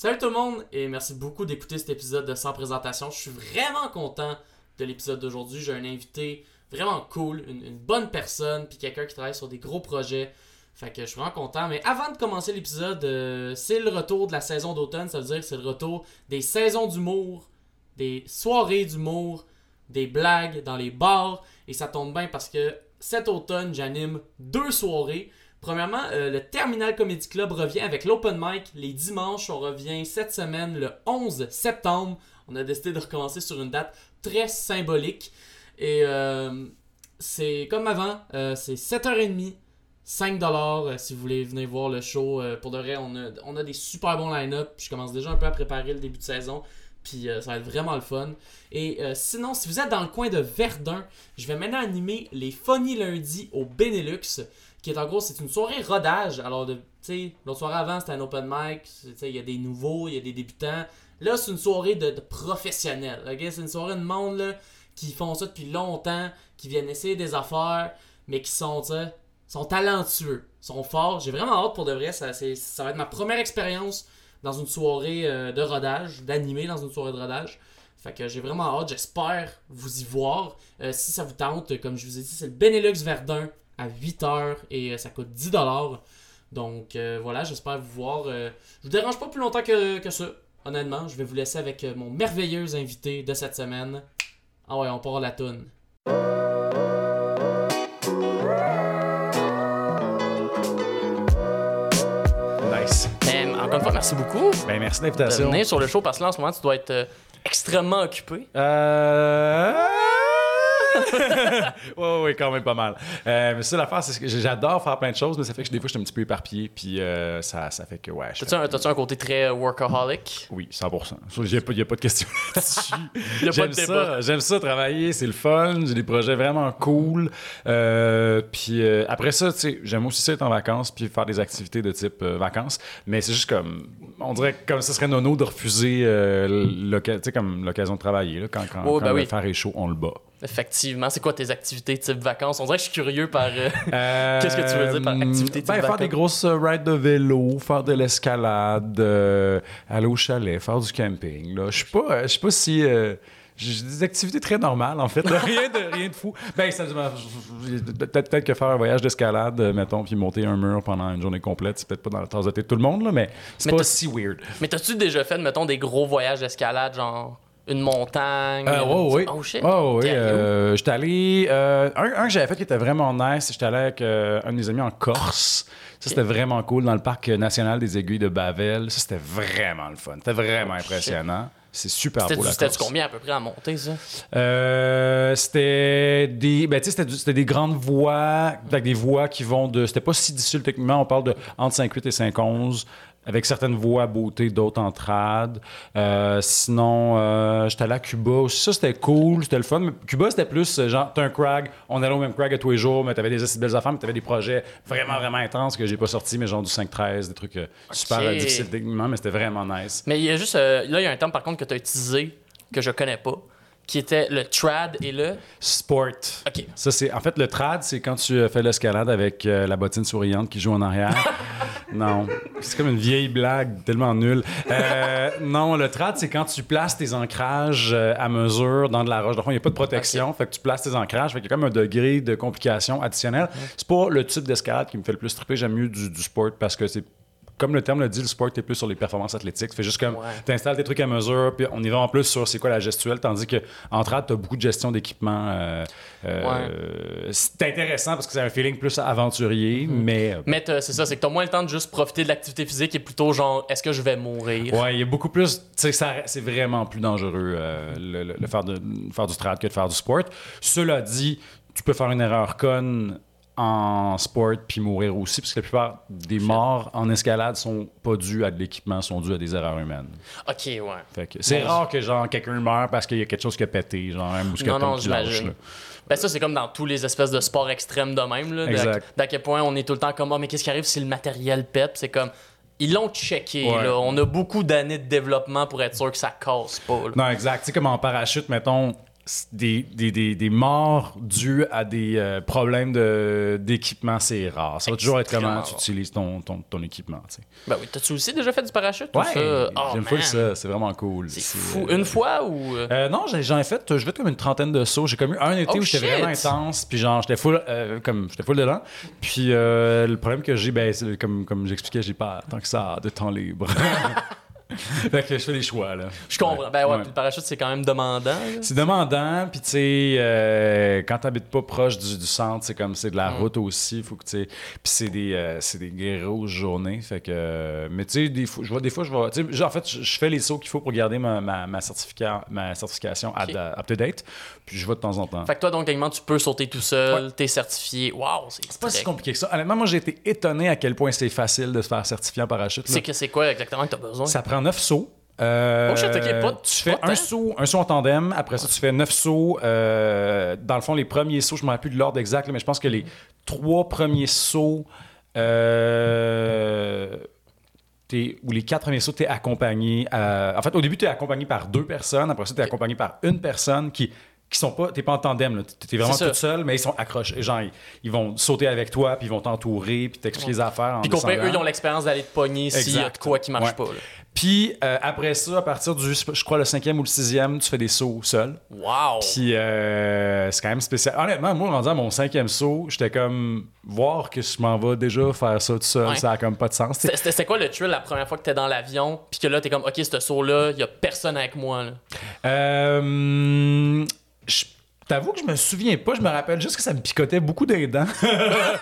Salut tout le monde et merci beaucoup d'écouter cet épisode de Sans présentation. Je suis vraiment content de l'épisode d'aujourd'hui. J'ai un invité vraiment cool, une, bonne personne, puis quelqu'un qui travaille sur des gros projets. Fait que je suis vraiment content. Mais avant de commencer l'épisode, euh, c'est le retour de la saison d'automne. Ça veut dire que c'est le retour des saisons d'humour, des soirées d'humour, des blagues dans les bars. Et ça tombe bien parce que cet automne, j'anime deux soirées. Premièrement, euh, le Terminal Comedy Club revient avec l'open mic les dimanches. On revient cette semaine le 11 septembre. On a décidé de recommencer sur une date très symbolique. Et euh, c'est comme avant, euh, c'est 7h30, 5$ euh, si vous voulez venir voir le show. Pour de vrai, on a, des super bons line-up. Je commence déjà un peu à préparer le début de saison. Puis ça va être vraiment le fun. Et sinon, si vous êtes dans le coin de Verdun, je vais maintenant animer les Funny Lundi au Benelux. Qui est en gros, c'est une soirée rodage. Alors, tu sais, l'autre soirée avant, c'était un open mic. Il y a des nouveaux, il y a des débutants. Là, c'est une soirée de, professionnels. ok? C'est une soirée de monde là, qui font ça depuis longtemps, qui viennent essayer des affaires, mais qui sont, sont talentueux, sont forts. J'ai vraiment hâte pour de vrai. Ça, ça va être ma première expérience dans une soirée euh, de rodage, d'animer dans une soirée de rodage. Fait que j'ai vraiment hâte, j'espère vous y voir. Euh, si ça vous tente, comme je vous ai dit, c'est le Benelux Verdun à 8h et euh, ça coûte 10$. Donc euh, voilà, j'espère vous voir. Euh, je vous dérange pas plus longtemps que, que ça, honnêtement. Je vais vous laisser avec euh, mon merveilleux invité de cette semaine. Ah ouais, on part à la toune. Nice. Euh, encore une fois, merci beaucoup Ben, merci de de l'invitation. venir sur le show parce que là, en ce moment, tu dois être euh, extrêmement occupé. Euh... ouais, ouais, quand même pas mal. Euh, mais ça, l'affaire, c'est que j'adore faire plein de choses, mais ça fait que des fois, je suis un petit peu éparpillé, puis euh, ça, ça fait que, ouais. T'as-tu un, un côté très euh, workaholic? Oui, 100%. Il n'y a, pas- y a pas de question là-dessus. J'aime ça, j'aime ça travailler, c'est le fun, j'ai des projets vraiment cool. Euh, puis euh, après ça, tu sais, j'aime aussi ça être en vacances puis faire des activités de type vacances. Mais c'est juste comme, on dirait que comme ça serait nono de refuser comme l'occasion de travailler. Là, quand quand, quand ben le oui. faire est chaud, on le bat. Effectivement. C'est quoi tes activités type vacances? On dirait que je suis curieux par. euh, Euh, Qu'est-ce que tu veux dire par activité type ben, Faire vacances? des grosses euh, rides de vélo, faire de l'escalade, euh, aller au chalet, faire du camping. là. Je euh, je sais pas si. euh, j'ai des activités très normales, en fait. Rien de, rien de fou. Ben, ça, peut-être que faire un voyage d'escalade, euh, mettons, puis monter un mur pendant une journée complète, c'est peut-être pas dans la tasse de thé de tout le monde, là, mais c'est pas si weird. Mais t'as-tu déjà fait, mettons, des gros voyages d'escalade, genre une montagne? Euh. Oh shit. Allé où? euh, j'étais allé. euh, un, un que j'avais fait qui était vraiment nice, j'étais allé avec euh, un de mes amis en Corse. Ça, c'était vraiment cool dans le parc national des aiguilles de Bavel. Ça, c'était vraiment le fun. C'était vraiment Oh, impressionnant. C'est super C'était beau, du- la Corse. combien à peu près à monter, ça? Euh, c'était des ben, tu sais, c'était du- c'était des grandes voies avec des voies qui vont de c'était pas si difficile techniquement on parle de entre 5.8 et 5.11 avec certaines voies à beauté d'autres en trad Euh, sinon euh, j'étais allé à Cuba aussi. Ça c'était cool c'était le fun. Mais Cuba c'était plus euh, genre t'as un crag on allait au même crag à tous les jours mais t'avais des assez belles affaires mais t'avais des projets vraiment vraiment intenses que j'ai pas sortis mais genre du 5.13 des trucs euh, super euh, difficiles techniquement mais c'était vraiment nice. Mais il y a juste. là, il y a un terme, par contre, que tu as utilisé, que je connais pas, qui était le trad et le. sport OK. Ça, c'est en fait le trad, c'est quand tu euh, fais l'escalade avec euh, la bottine souriante qui joue en arrière. non, c'est comme une vieille blague tellement nulle. Euh, non, le trad, c'est quand tu places tes ancrages euh, à mesure dans de la roche. Dans le fond, il n'y a pas de protection, fait que tu places tes ancrages, fait qu'il y a comme un degré de complication additionnelle. C'est pas le type d'escalade qui me fait le plus triper. J'aime mieux du, du sport parce que c'est comme le terme le dit, le sport est plus sur les performances athlétiques. Fait juste comme Ouais. tu installes tes trucs à mesure, puis on y va en plus sur c'est quoi la gestuelle, tandis que en trad, tu as beaucoup de gestion d'équipement. euh, euh, C'est intéressant parce que c'est un feeling plus aventurier, Mhm. mais. euh, Mais c'est ça, c'est que t'as moins le temps de juste profiter de l'activité physique et plutôt genre, est-ce que je vais mourir? Ouais, il y a beaucoup plus. tu C'est vraiment plus dangereux euh, le, le- le faire, de, faire du trad que de faire du sport. Cela dit, tu peux faire une erreur conne en sport puis mourir aussi, parce que la plupart des morts en escalade sont pas dus à de l'équipement, sont dus à des erreurs humaines. Ok, ouais. C'est Bon, rare que genre quelqu'un meurt parce qu'il y a quelque chose qui a pété, genre un mousqueton non, qui lâche. j'imagine. là. Ben ça, c'est comme dans tous les espèces de sports extrêmes de même, là. d'à- quel point on est tout le temps comme, Ah, mais qu'est-ce qui arrive si le matériel pète? C'est comme, ils l'ont checké, Ouais. là. On a beaucoup d'années de développement pour être sûr que ça casse pas, là. Non, exact. Tu sais, comme en parachute, mettons, des, des, des, des morts dues à des euh, problèmes de- d'équipement, c'est rare. Ça va toujours être comment tu utilises ton, ton, ton équipement. tu sais. Ben oui, t'as-tu aussi déjà fait du parachute? ou Ouais, ça? Oh, j'aime full ça. C'est vraiment cool. C'est C'est, fou. euh, Une fois ou. euh, non, j'ai- j'en ai fait, je vais comme une trentaine de sauts. J'ai comme eu un été Oh, où j'étais shit! vraiment intense, puis genre j'étais full, comme j'étais full dedans. Puis le problème que j'ai, ben, c'est comme comme j'expliquais, j'ai pas tant que ça de temps libre. fait que je fais des choix là. Je comprends. Ouais. Ben ouais, Ouais. puis le parachute, c'est quand même demandant. C'est demandant, puis tu sais, euh, quand t'habites pas proche du, du centre, c'est comme c'est de la route aussi, faut que tu sais, puis c'est des euh, c'est des grosses journées, fait que, mais tu sais, des fois, je vois des fois, je vois, genre, en fait, je fais les sauts qu'il faut pour garder ma, ma, ma, certificat, ma certification Ok. up to date, puis je vais de temps en temps. Fait que toi, donc, techniquement, tu peux sauter tout seul, t'es certifié. Waouh, c'est pas si compliqué que ça. Honnêtement, moi, j'ai été étonné à quel point c'est facile de se faire certifier en parachute. C'est que c'est quoi exactement que t'as besoin? Ça prend neuf sauts. Euh, Oh shit, ok, pas- tu fais pas un saut, un saut en tandem. Après ça, tu fais neuf sauts. Euh, dans le fond, les premiers sauts, je me rappelle plus de l'ordre exact, mais je pense que les trois premiers sauts, euh, ou les quatre premiers sauts, tu es accompagné. en fait, au début, tu es accompagné par deux personnes. Après ça, tu es accompagné par une personne qui qui sont pas t'es pas en tandem là t'es vraiment toute seule mais ils sont accrochés genre ils, ils vont sauter avec toi puis ils vont t'entourer puis t'expliquer les affaires Puis descendant. eux, ils ont l'expérience d'aller te pogner s'il y a de quoi qui marche Ouais. pas. là. Puis euh, après ça, à partir du, je crois, le cinquième ou le sixième, tu fais des sauts seul. Wow! Puis euh, c'est quand même spécial. Honnêtement, moi, rendu à mon cinquième saut, j'étais comme, voir que je m'en vais déjà faire ça tout seul, Ouais. ça a comme pas de sens. C'était quoi le thrill la première fois que t'es dans l'avion, puis que là, t'es comme, ok, ce saut-là, y a personne avec moi. Là? Euh, je t'avoue que je me souviens pas, je me rappelle juste que ça me picotait beaucoup des dents.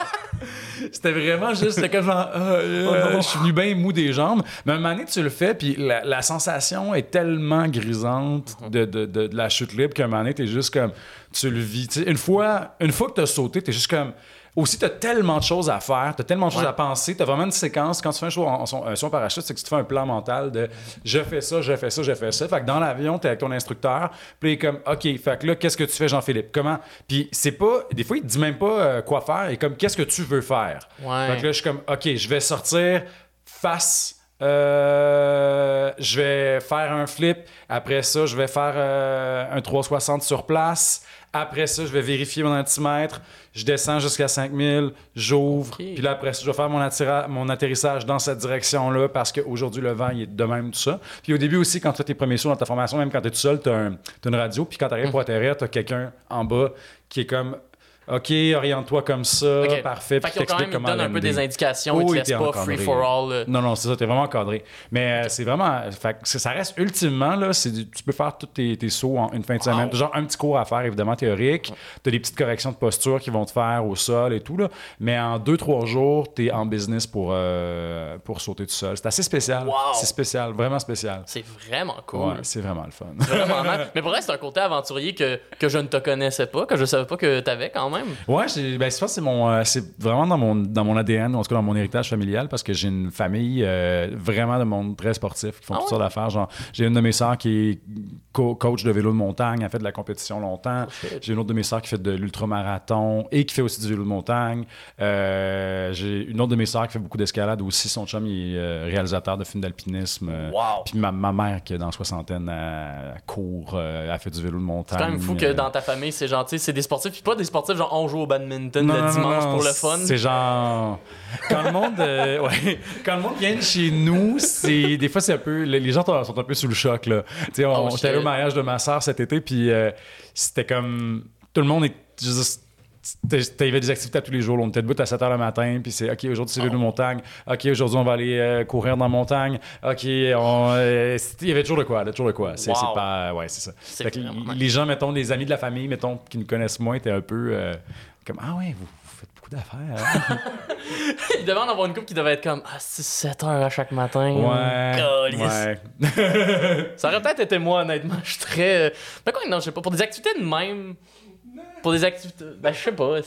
C'était vraiment juste, c'était comme genre, Ah, euh, je suis venu bien mou des jambes. Mais à un moment donné, tu le fais, puis la, la sensation est tellement grisante de, de, de- de la chute libre qu'à un moment donné, t'es juste comme, tu le vis. Une fois, une fois que t'as sauté, t'es juste comme. Aussi, t'as tellement de choses à faire, t'as tellement de choses Ouais. à penser, t'as vraiment une séquence. Quand tu fais un show en, en- en parachute, c'est que tu te fais un plan mental de je fais ça, je fais ça, je fais ça. Fait que dans l'avion, t'es avec ton instructeur, puis il est comme OK, fait que là, qu'est-ce que tu fais, Jean-Philippe? Comment? Puis c'est pas. Des fois, il te dit même pas euh, quoi faire, est comme qu'est-ce que tu veux faire? Ouais. Fait que là, je suis comme OK, je vais sortir face. euh, je vais faire un flip. Après ça, je vais faire euh, un 360 sur place. Après ça, je vais vérifier mon altimètre. Je descends jusqu'à 5000. J'ouvre. Puis là, après ça, je vais faire mon, attira- mon atterrissage dans cette direction-là parce qu'aujourd'hui, le vent, il est de même, tout ça. Puis au début aussi, quand tu fais tes premiers sauts dans ta formation, même quand tu es tout seul, tu as, une radio. Puis quand tu arrives pour atterrir, tu as quelqu'un en bas qui est comme OK, oriente-toi comme ça. Parfait. Fait Puis qu'ils quand ils comment donnent un peu des indications, ils Oh, te laissent pas free for all. là. Non, non, c'est ça, t'es vraiment encadré. Mais euh, c'est vraiment. Fait ça reste ultimement, là, tu peux faire tous tes, tes sauts en une fin de semaine. Genre un petit cours à faire, évidemment, théorique. T'as des petites corrections de posture qui vont te faire au sol et tout, là. Mais en deux, trois jours, t'es en business pour, euh, pour sauter tout seul. C'est assez spécial. Wow. C'est spécial, vraiment spécial. C'est vraiment cool. Ouais, c'est vraiment le fun. Vraiment. Mais pour vrai, c'est un côté aventurier que, que je ne te connaissais pas, que je savais pas que t'avais quand même. Ouais, j'ai- ben, c'est mon, euh, c'est vraiment dans mon, dans mon ADN, en tout cas dans mon héritage familial, parce que j'ai une famille euh, vraiment de monde très sportif qui font Ah toutes ouais? sortes d'affaires. Genre, j'ai une de mes sœurs qui est co- coach de vélo de montagne, a fait de la compétition longtemps. shit. j'ai une autre de mes sœurs qui fait de l'ultramarathon et qui fait aussi du vélo de montagne. Euh, j'ai une autre de mes sœurs qui fait beaucoup d'escalade aussi. Son chum, il est réalisateur de films d'alpinisme. Wow. Puis ma, ma mère, qui est dans la soixantaine, elle, elle court, elle fait du vélo de montagne. C'est quand même fou que dans ta famille, c'est gentil, c'est des sportifs, puis pas des sportifs genre on joue au badminton Non, le non, dimanche non, pour le fun. C'est genre. Quand le monde. euh, ouais, quand le monde vient de chez nous, c'est. Des fois, c'est un peu. Les gens sont un peu sous le choc, là. Tu sais, on Oh, j'étais allé au mariage de ma soeur cet été, puis euh, c'était comme. Tout le monde est. je avait des activités à tous les jours. On était debout à 7 h le matin, puis c'est OK, aujourd'hui, c'est vélo de montagne. OK, aujourd'hui, on va aller euh, courir dans la montagne. OK, on, euh, il y avait toujours de quoi, là, toujours de quoi. C'est Wow. pas. Ouais, c'est ça. Fait que les gens, mettons, les amis de la famille, mettons, qui nous connaissent moins, étaient un peu euh, comme Ah ouais, vous, vous faites beaucoup d'affaires. hein? Il devait en avoir une couple qui devait être comme ah, c'est 7 heures à chaque matin. ouais. Ça aurait peut-être été moi, honnêtement. Je suis très. euh, Mais quoi, non, je sais pas. Pour des activités de même. Pour des activités. Ben, je sais pas.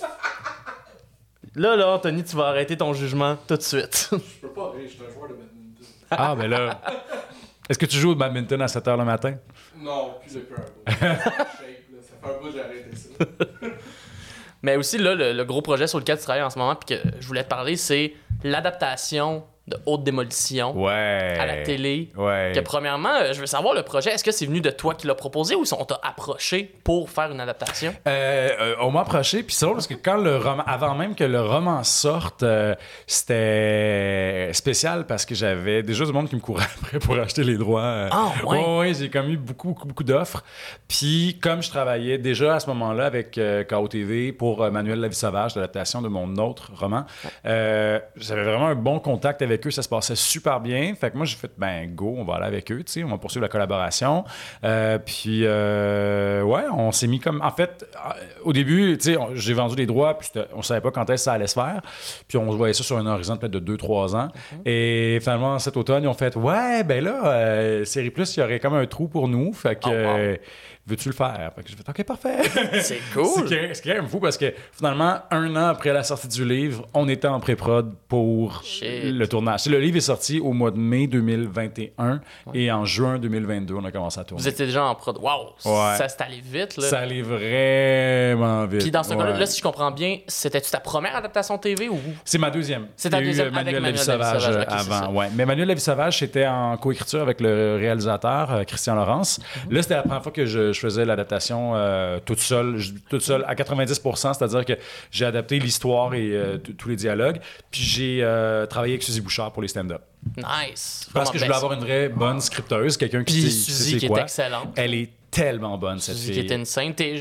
Là, là, Anthony, tu vas arrêter ton jugement tout de suite. Je peux pas rire, je suis un joueur de badminton. Ah, ben là. Est-ce que tu joues au badminton à 7 h le matin? Non, plus. Shape, là. Ça fait un bout que j'ai arrêté ça. Mais aussi, là, le, le gros projet sur lequel tu travailles en ce moment, puis que je voulais te parler, c'est l'adaptation de haute démolition Ouais. à la télé. Ouais. Que premièrement, euh, je veux savoir le projet, est-ce que c'est venu de toi qui l'as proposé ou on t'a approché pour faire une adaptation? Euh, euh, on m'a approché, puis c'est drôle parce que quand le roman, avant même que le roman sorte, euh, c'était spécial parce que j'avais déjà du monde qui me courait après pour acheter les droits. Ah, ouais? ouais, j'ai comme eu beaucoup, beaucoup, beaucoup d'offres. Puis comme je travaillais déjà à ce moment-là avec KO TV pour Manuel La vie sauvage, l'adaptation de mon autre roman, j'avais vraiment un bon contact avec eux, ça se passait super bien. Fait que moi, j'ai fait, ben go, on va aller avec eux, tu sais, on va poursuivre la collaboration. Euh, puis, euh, ouais, on s'est mis comme. En fait, euh, au début, tu sais, on- j'ai vendu les droits, puis on savait pas quand est-ce que ça allait se faire. Puis on voyait ça sur un horizon peut-être de 2-3 ans. Et finalement, cet automne, ils ont fait, ouais, ben là, Série Plus, il y aurait comme un trou pour nous. Fait que. Oh, wow. Veux-tu le faire? Fait que j'ai fait OK, parfait. C'est cool! c'est quand même fou parce que finalement, un an après la sortie du livre, on était en pré-prod pour Shit. le tournage. Le livre est sorti au mois de mai 2021 et en juin 2022, on a commencé à tourner. Vous étiez déjà en prod. Wow! Ouais. Ça s'est allé vite, là. Ça allait vraiment vite. Puis dans ce Ouais. cas-là, là, si je comprends bien, c'était-tu ta première adaptation TV ou? C'est ma deuxième. C'est ta eu, deuxième euh, avec Manuel Manuel Lavie-Sauvage Lavie-Sauvage, euh, ok, c'est avant. Ouais. Mais Manuel Lavie-Sauvage, c'était en coécriture avec le réalisateur euh, Christian Laurence. Mhm. Là, c'était la première fois que je, je faisais l'adaptation euh, toute seule, je- toute seule à 90%, c'est-à-dire que j'ai adapté l'histoire et euh, tous les dialogues. Puis j'ai euh, travaillé avec Suzy Bouchard pour les stand-up. Nice! Parce que je voulais avoir une vraie bonne scripteuse, quelqu'un qui Puis Suzy qui est excellente. Elle est tellement bonne, cette fille.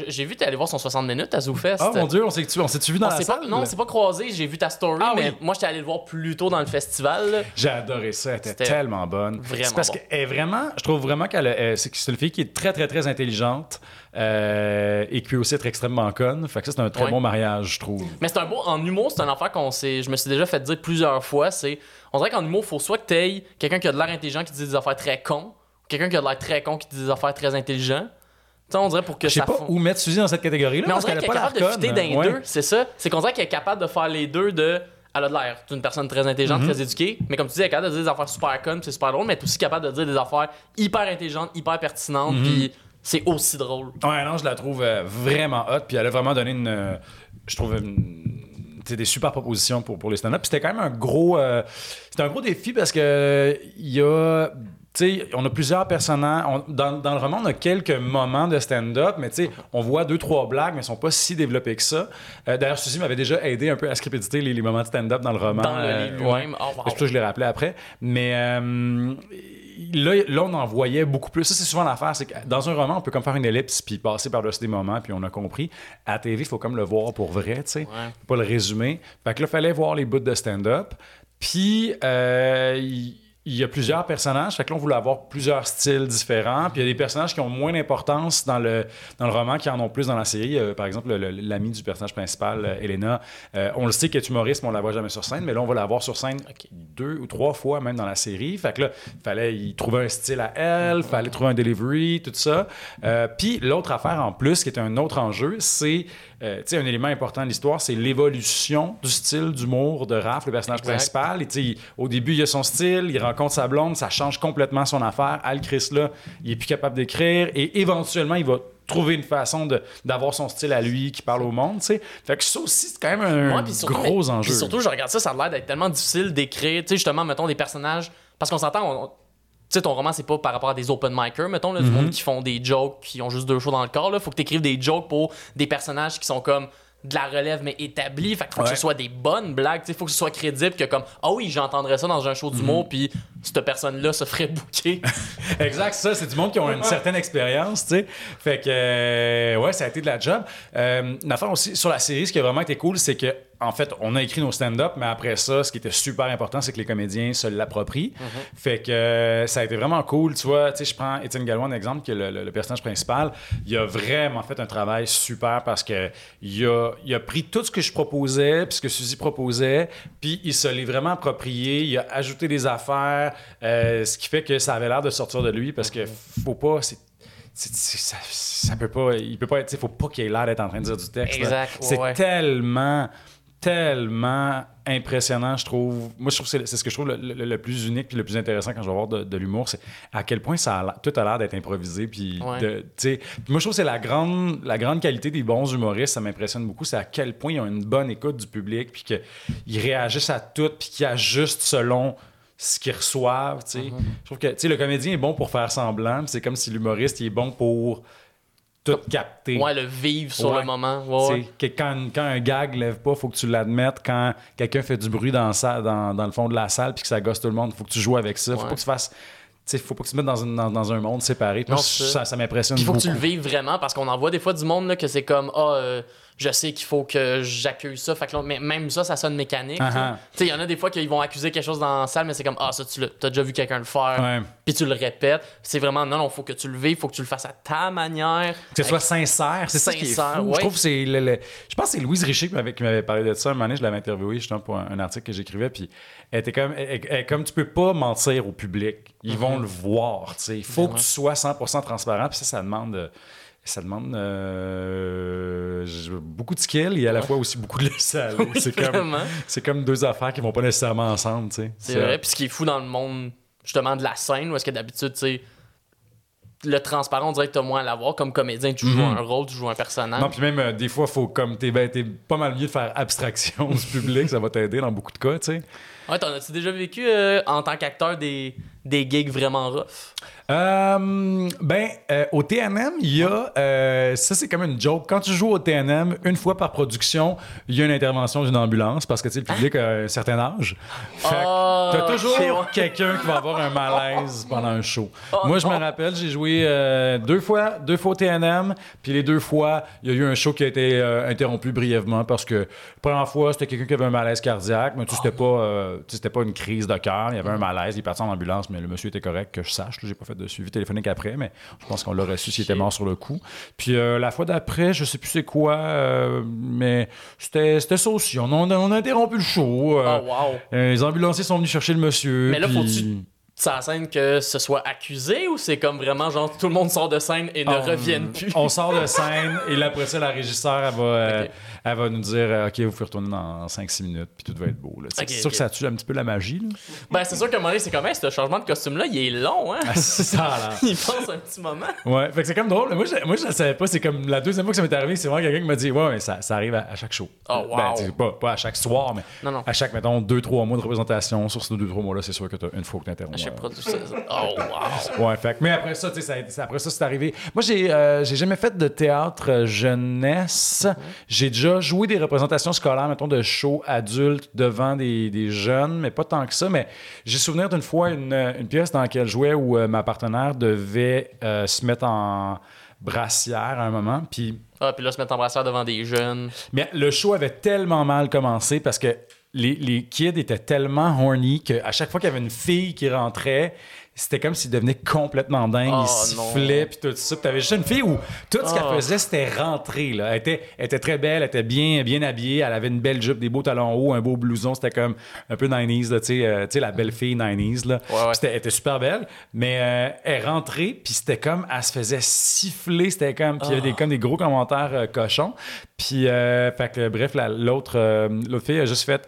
J'ai vu, t'es allé voir son 60 minutes à ZooFest. Oh mon Dieu, on s'est-tu vu dans On la s'est pas, salle? non, on s'est pas croisé. J'ai vu ta story, Ah mais oui. moi, j'étais allé le voir plus tôt dans le festival. J'ai adoré ça, elle était tellement bonne. vraiment C'est parce bon. qu'elle est vraiment, je trouve vraiment qu'elle c'est c'est une fille qui est très très très intelligente euh, et qui peut aussi être extrêmement conne. Fait que ça c'est un très Ouais. bon mariage, je trouve. Mais c'est un beau. En humour, c'est un affaire qu'on s'est. Je me suis déjà fait dire plusieurs fois. C'est. On dirait qu'en humour, faut soit que t'aies quelqu'un qui a de l'air intelligent qui dit des affaires très cons, quelqu'un qui a de l'air très con qui dit des affaires très intelligents. Tu sais, on dirait pour que Je sais ça. pas où mettre Suzy dans cette catégorie-là Mais on parce dirait qu'elle est capable de fitter dans les Ouais. deux, c'est ça. C'est qu'on dirait qu'elle est capable de faire les deux de. Elle a de l'air d'une personne très intelligente, Mhm. très éduquée, mais comme tu dis, elle est capable de dire des affaires super connes, puis c'est super drôle, mais elle est aussi capable de dire des affaires hyper intelligentes, hyper pertinentes, Mhm. puis c'est aussi drôle. Ouais, non, je la trouve euh, vraiment hot. Puis elle a vraiment donné une. euh, je trouve. une- tu sais, des super propositions pour, pour les stand-up. Puis c'était quand même un gros. euh, c'était un gros défi parce que il y a. Sais, on a plusieurs personnages. on- dans, dans le roman, on a quelques moments de stand-up, mais tu sais, on voit deux, trois blagues, mais elles sont pas si développées que ça. Euh, D'ailleurs, Suzy m'avait déjà aidé un peu à scripter les, les moments de stand-up dans le roman. Dans le Euh, ouais. lui-même. Oh, wow. C'est pour ça que je l'ai rappelé après. Mais euh, là, là, on en voyait beaucoup plus. Ça, c'est souvent l'affaire. C'est que dans un roman, on peut comme faire une ellipse puis passer par-dessus des moments, puis on a compris. À TV, il faut comme le voir pour vrai, tu sais. Ouais. Pas le résumer. Fait que là, il fallait voir les bouts de stand-up. Puis, euh, il y a plusieurs personnages, fait que là, on voulait avoir plusieurs styles différents. Puis il y a des personnages qui ont moins d'importance dans le, dans le roman qui en ont plus dans la série. Euh, par exemple, le- le- l'ami du personnage principal, euh, Elena, euh, on le sait qu'elle est humoriste, mais on la voit jamais sur scène. Mais là, on va la voir sur scène deux ou trois fois même dans la série. Fait que là, il fallait y trouver un style à elle, fallait trouver un delivery, tout ça. Puis l'autre affaire en plus, qui est un autre enjeu, c'est tu sais, un élément important de l'histoire, c'est l'évolution du style d'humour de Raph, le personnage Exact. principal. Et au début, il a son style, il rencontre sa blonde, ça change complètement son affaire. Al Chris, là, il est plus capable d'écrire et éventuellement, il va trouver une façon de- d'avoir son style à lui qui parle au monde, tu sais. Fait que ça aussi, c'est quand même un Ouais, puis surtout, gros mais- enjeu. Puis surtout, je regarde ça, ça a l'air d'être tellement difficile d'écrire, tu sais, justement, mettons, des personnages. Parce qu'on s'entend, tu sais, ton roman, c'est pas par rapport à des open micers, mettons, là, du Mhm. monde qui font des jokes, qui ont juste deux shows dans le corps, là. Faut que t'écrives des jokes pour des personnages qui sont comme de la relève mais établis fait qu'il faut que ce soit des bonnes blagues sais. Faut que ce soit crédible que comme ah oui j'entendrais ça dans un show d'humour Mhm. puis cette personne là se ferait bouquer Exact, ça, c'est du monde qui ont une certaine expérience, tu sais. Fait que, euh, ouais, ça a été de la job. Euh, une affaire aussi sur la série, ce qui a vraiment été cool, c'est que, en fait, on a écrit nos stand-up, mais après ça, ce qui était super important, c'est que les comédiens se l'approprient. Fait que euh, ça a été vraiment cool, tu vois. Tu sais, je prends Étienne Gallois, un exemple, qui est le, le- le personnage principal. Il a vraiment fait un travail super parce que il a, il a pris tout ce que je proposais, puis ce que Suzy proposait, puis il se l'est vraiment approprié. Il a ajouté des affaires, euh, ce qui fait que ça avait l'air de sortir de lui parce que faut pas. c'est- ça, ça peut pas. Il peut pas être. Faut pas qu'il ait l'air d'être en train de dire du texte. C'est ouais. tellement, tellement impressionnant, je trouve. Moi, je trouve que c'est c'est ce que je trouve le, le- le plus unique puis le plus intéressant quand je vais voir de, de l'humour, c'est à quel point ça a tout a l'air d'être improvisé. Puis, Ouais. de- puis moi, je trouve que c'est la grande, la grande qualité des bons humoristes, ça m'impressionne beaucoup, c'est à quel point ils ont une bonne écoute du public, puis qu'ils réagissent à tout, puis qu'ils ajustent selon ce qu'ils reçoivent, tu sais. Mm-hmm. Je trouve que, tu sais, le comédien est bon pour faire semblant, c'est comme si l'humoriste, il est bon pour tout capter. Ouais, le vivre sur Ouais. le moment. Ouais, ouais. Que quand, quand un gag lève pas, faut que tu l'admettes. Quand quelqu'un fait du bruit dans, salle- dans, dans le fond de la salle puis que ça gosse tout le monde, faut que tu joues avec ça. Faut pas que tu fasses. Faut pas que tu te mettes dans, une- dans, dans un monde séparé. Non, moi, ça, ça m'impressionne il faut beaucoup. que tu le vives vraiment parce qu'on en voit des fois du monde là, que c'est comme Ah, euh, je sais qu'il faut que j'accueille ça. Fait que là, mais même ça, ça sonne mécanique. Tu sais, il y en a des fois qu'ils vont accuser quelque chose dans la salle, mais c'est comme Ah, ça, tu l'as t'as déjà vu quelqu'un le faire. Puis tu le répètes. C'est vraiment non, non, faut que tu le vives, faut que tu le fasses à ta manière. Que ce soit sincère, c'est ça qui est fou. ouais. Je trouve que c'est le- le- Je pense que c'est Louise Richer qui m'avait, qui m'avait parlé de ça. Un moment donné, je l'avais interviewé justement pour un, un article que j'écrivais. Puis elle était comme, elle- elle- comme tu peux pas mentir au public. Ils vont le voir. Il faut que tu sois 100% transparent. Puis ça, ça demande. Ça demande euh, beaucoup de skill et à la fois aussi beaucoup de laisser aller. c'est, comme, Vraiment. c'est comme deux affaires qui vont pas nécessairement ensemble. C'est vrai. Puis ce qui est fou dans le monde, justement, de la scène, où est-ce que d'habitude, tu sais, le transparent, on dirait que t'as moins à l'avoir. Comme comédien, tu joues un rôle, tu joues un personnage. Non, puis même euh, des fois, faut comme t'es, ben, t'es pas mal mieux de faire abstraction du public, ça va t'aider dans beaucoup de cas, tu sais. Ouais, t'en as-tu déjà vécu euh, en tant qu'acteur des, des gigs vraiment rough? Euh, ben, euh, au TNM, il y a. euh, ça, c'est comme une joke. Quand tu joues au TNM, une fois par production, il y a une intervention d'une ambulance parce que le public a un certain âge. Fait que Ah, t'as toujours quelqu'un qui va avoir un malaise pendant un show. Oh, Moi, je me rappelle, j'ai joué deux fois, deux fois au TNM, puis les deux fois, il y a eu un show qui a été interrompu brièvement parce que la première fois, c'était quelqu'un qui avait un malaise cardiaque, mais tu sais, c'était pas, c'était pas une crise de cœur, il y avait un malaise, il est parti en ambulance, mais le monsieur était correct, que je sache. J'ai pas fait de suivi téléphonique après, mais je pense qu'on l'aurait su s'il était mort sur le coup. Puis euh, la fois d'après, je sais plus c'est quoi, euh, mais c'était ça aussi. On a, on a interrompu le show. euh, Oh, wow. euh, les ambulanciers sont venus chercher le monsieur. Mais là, puis- faut-tu la scène que ce soit accusé ou c'est comme vraiment genre tout le monde sort de scène et ne On- revienne plus? On sort de scène et là, après ça, la régisseur, elle va, euh. Elle va nous dire euh, OK, vous pouvez retourner dans 5-6 minutes, puis tout va être beau. C'est sûr que ça tue un petit peu la magie. Là. Ben, c'est sûr qu'à un moment donné, c'est comme, Hey, ce changement de costume-là, il est long, hein? Ah, ça, là. il passe un petit moment. Ouais, fait que c'est comme drôle. Moi, je, moi, je savais pas. C'est comme la deuxième fois que ça m'est arrivé, c'est vraiment quelqu'un qui m'a dit Ouais, mais ça, ça arrive à, à chaque show. Oh, wow. Ben, tu sais, pas, pas à chaque soir, mais Non, non. à chaque, mettons, 2-3 mois de représentation. Sur ces 2-3 mois-là, c'est sûr que t'as une fois que t'interromps. Je euh. Oh, wow. Ouais, fait mais après ça, tu sais, après ça, c'est arrivé. Moi, j'ai euh, jamais fait de théâtre euh, jeunesse. J'ai déjà joué des représentations scolaires, mettons, de shows adultes devant des, des jeunes, mais pas tant que ça. Mais j'ai souvenir d'une fois une, une pièce dans laquelle je jouais où euh, ma partenaire devait euh, se mettre en brassière à un moment. Puis Ah, puis là, se mettre en brassière devant des jeunes. mais le show avait tellement mal commencé parce que les, les kids étaient tellement horny qu'à chaque fois qu'il y avait une fille qui rentrait, c'était comme s'ils devenaient complètement dingues. Oh, ils non. sifflaient, puis tout ça. Puis t'avais juste une fille où tout ce qu'elle Oh. faisait, c'était rentrer. Là. Elle, était, elle était très belle, elle était bien, bien habillée, elle avait une belle jupe, des beaux talons hauts, un beau blouson. C'était comme un peu 90s, là, tu sais, euh, la belle fille 90s. Là. Ouais, elle était super belle, mais euh, elle rentrait, puis c'était comme, elle se faisait siffler, c'était comme, puis il y avait des, comme des gros commentaires euh, cochons. Puis, euh, fait que, bref, la- l'autre l'autre fille a juste fait,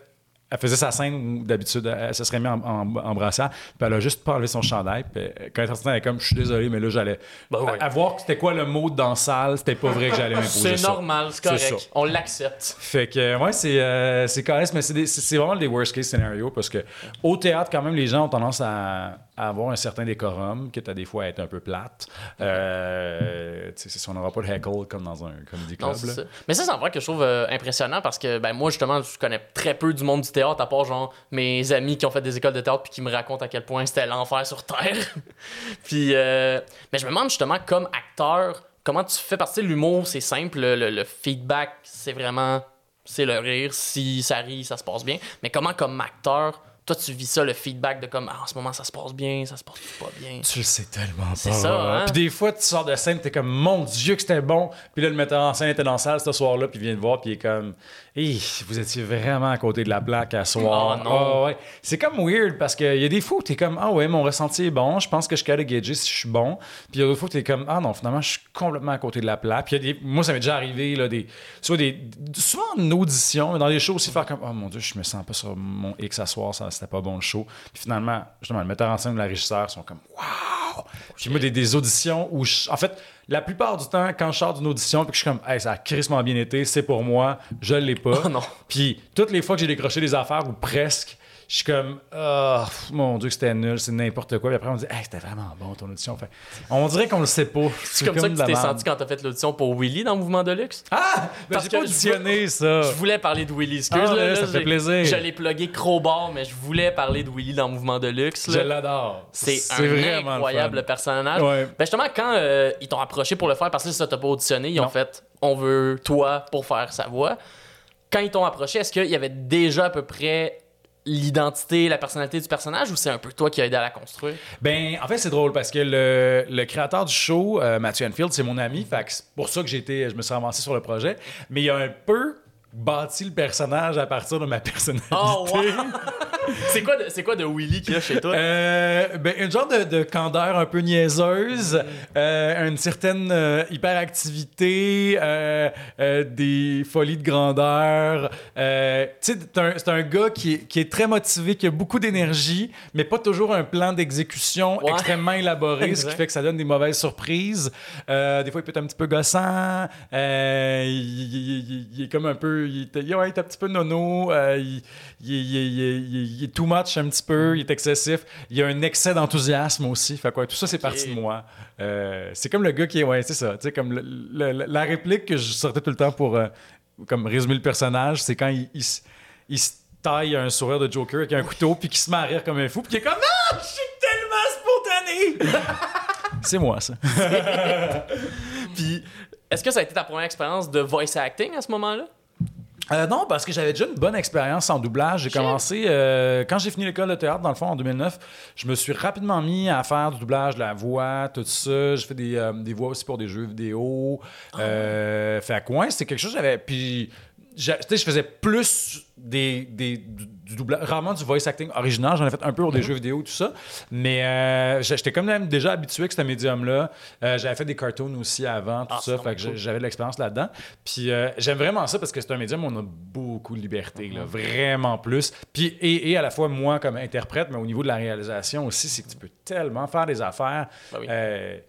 elle faisait sa scène où d'habitude, elle se serait mise en, en, en brassière, puis elle a juste pas enlevé son chandail. Puis euh, quand elle est sortie, elle est comme, je suis désolé, mais là, j'allais. Ben à, à voir que c'était quoi le mot dans la salle, c'était pas vrai que j'allais m'imposer. C'est normal, c'est correct. On l'accepte. Fait que, euh, ouais, c'est euh, c'est carré, mais c'est des- c'est c'est vraiment des worst case scénarios parce que au théâtre, quand même, les gens ont tendance à, à avoir un certain décorum, qui est à des fois à être un peu plate. Euh, ça, on n'aura pas de heckle comme dans un comedy club. ça. Mais ça, c'est en vrai que je trouve euh, impressionnant parce que ben, moi, justement, je connais très peu du monde du théâtre, à part genre mes amis qui ont fait des écoles de théâtre puis qui me racontent à quel point c'était l'enfer sur Terre. puis, euh, mais je me demande justement, comme acteur, comment tu fais partie de l'humour? C'est simple, le, le- le feedback, c'est vraiment. C'est le rire. Si ça rit, ça se passe bien. Mais comment, comme acteur, toi, tu vis ça, le feedback de comme, ah, en ce moment, ça se passe bien, ça se passe pas bien. Tu le sais tellement pas. C'est ça, hein? Puis des fois, tu sors de scène, t'es comme, mon Dieu, que c'était bon. Puis là, le metteur en scène était dans la salle ce soir-là, puis il vient te voir, puis il est comme, Hi, vous étiez vraiment à côté de la plaque à soir. Oh, non. Ah, ouais. C'est comme weird parce qu'il y a des fois où t'es comme, ah ouais, mon ressenti est bon, je pense que je suis capable de gager si je suis bon. Puis il y a d'autres fois où t'es comme, ah non, finalement, je suis complètement à côté de la plaque. Puis y a des, moi, ça m'est déjà arrivé, là, des, soit des, souvent en audition, mais dans des shows aussi, faire comme, oh mon Dieu, je me sens pas sur mon X à soir, ça, c'était pas bon le show. Puis finalement, justement, le metteur en scène ou la régisseur sont comme, waouh! Puis moi, des, des auditions où, je- en fait, la plupart du temps, quand je sors d'une audition, puis que je suis comme, hey, ça a crissement bien été, c'est pour moi, je l'ai pas. Oh non. Puis toutes les fois que j'ai décroché des affaires, ou presque, je suis comme, ah, pff, mon Dieu, que c'était nul, c'est n'importe quoi. Puis après, on dit, hey, c'était vraiment bon ton audition. Fait, on dirait qu'on le sait pas. C'est comme, ça que tu t'es senti quand t'as fait l'audition pour Willy dans Mouvement de Luxe? Ah! Ben, Parce j'ai pas auditionné ça. Je voulais parler de Willy. Excuse, Ah, là, là, ça fait plaisir. Je l'ai plugué crowbar, mais je voulais parler de Willy dans Mouvement de Luxe. Je l'adore. C'est un incroyable le personnage. Ouais. Ben justement, quand euh, ils t'ont approché pour le faire, parce que ça t'a pas auditionné, ils ont fait on veut toi pour faire sa voix. Quand ils t'ont approché, est-ce qu'il y avait déjà à peu près l'identité, la personnalité du personnage ou c'est un peu toi qui as aidé à la construire? Ben, en fait, c'est drôle parce que le, le créateur du show, euh, Matthew Enfield, c'est mon ami. Fait c'est pour ça que été, je me suis avancé sur le projet. Mais il a un peu bâti le personnage à partir de ma personnalité. Oh, wow! c'est quoi, de- c'est quoi de Willy qu'il y a chez toi? Euh, ben, un genre de, de candeur un peu niaiseuse, euh, une certaine euh, hyperactivité, euh, des folies de grandeur. Tu sais, c'est un, gars qui est, qui est très motivé, qui a beaucoup d'énergie, mais pas toujours un plan d'exécution Ouais. extrêmement élaboré, ce qui fait que ça donne des mauvaises surprises. Des fois, il peut être un petit peu gossant. Il, il- il- il est comme un peu... Il est, ouais, il est un petit peu nono. euh, il, est too much un petit peu. Il est excessif. Il y a un excès d'enthousiasme aussi. Fait quoi, tout ça, c'est parti de moi. Euh, c'est comme le gars qui est... Ouais, c'est ça. Tu sais, comme le- le- la réplique que je sortais tout le temps pour... euh, comme résumer le personnage, c'est quand il, il, se- il se taille un sourire de Joker avec un couteau, puis qu'il se met à rire comme un fou, puis qu'il est comme « Ah, je suis tellement spontané! » C'est moi, ça. Puis, est-ce que ça a été ta première expérience de voice acting à ce moment-là? Euh, non, parce que j'avais déjà une bonne expérience en doublage. J'ai commencé, euh, quand j'ai fini l'école de théâtre, dans le fond, en 2009, je me suis rapidement mis à faire du doublage, de la voix, tout ça. J'ai fait des, euh, des voix aussi pour des jeux vidéo. Euh, fait que, ouais, c'était quelque chose que j'avais... Puis, tu sais, je faisais plus des, des, du, du doublage, rarement du voice acting original. J'en ai fait un peu pour des jeux vidéo, tout ça. Mais euh, j'ai- j'étais quand même déjà habitué avec ce médium-là. Euh, j'avais fait des cartoons aussi avant, tout Ah, ça. Fait que cool. j'ai- j'avais de l'expérience là-dedans. Puis euh, j'aime vraiment ça parce que c'est un médium où on a beaucoup de liberté, là, vraiment plus. Puis et, et à la fois moi comme interprète, mais au niveau de la réalisation aussi, c'est que tu peux tellement faire des affaires. Ben oui.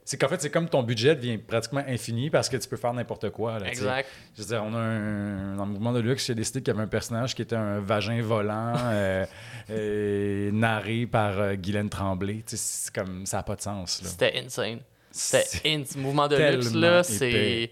C'est qu'en fait, c'est comme ton budget devient pratiquement infini parce que tu peux faire n'importe quoi. là. Exact. Je veux dire, on a un, dans le mouvement de luxe, a décidé qu'il y avait un personnage qui était un vagin volant, euh, narré par euh, Guylaine Tremblay. Tu sais, C'est comme ça n'a pas de sens. Là. C'était insane. C'était ins- Mouvement de luxe, là, c'est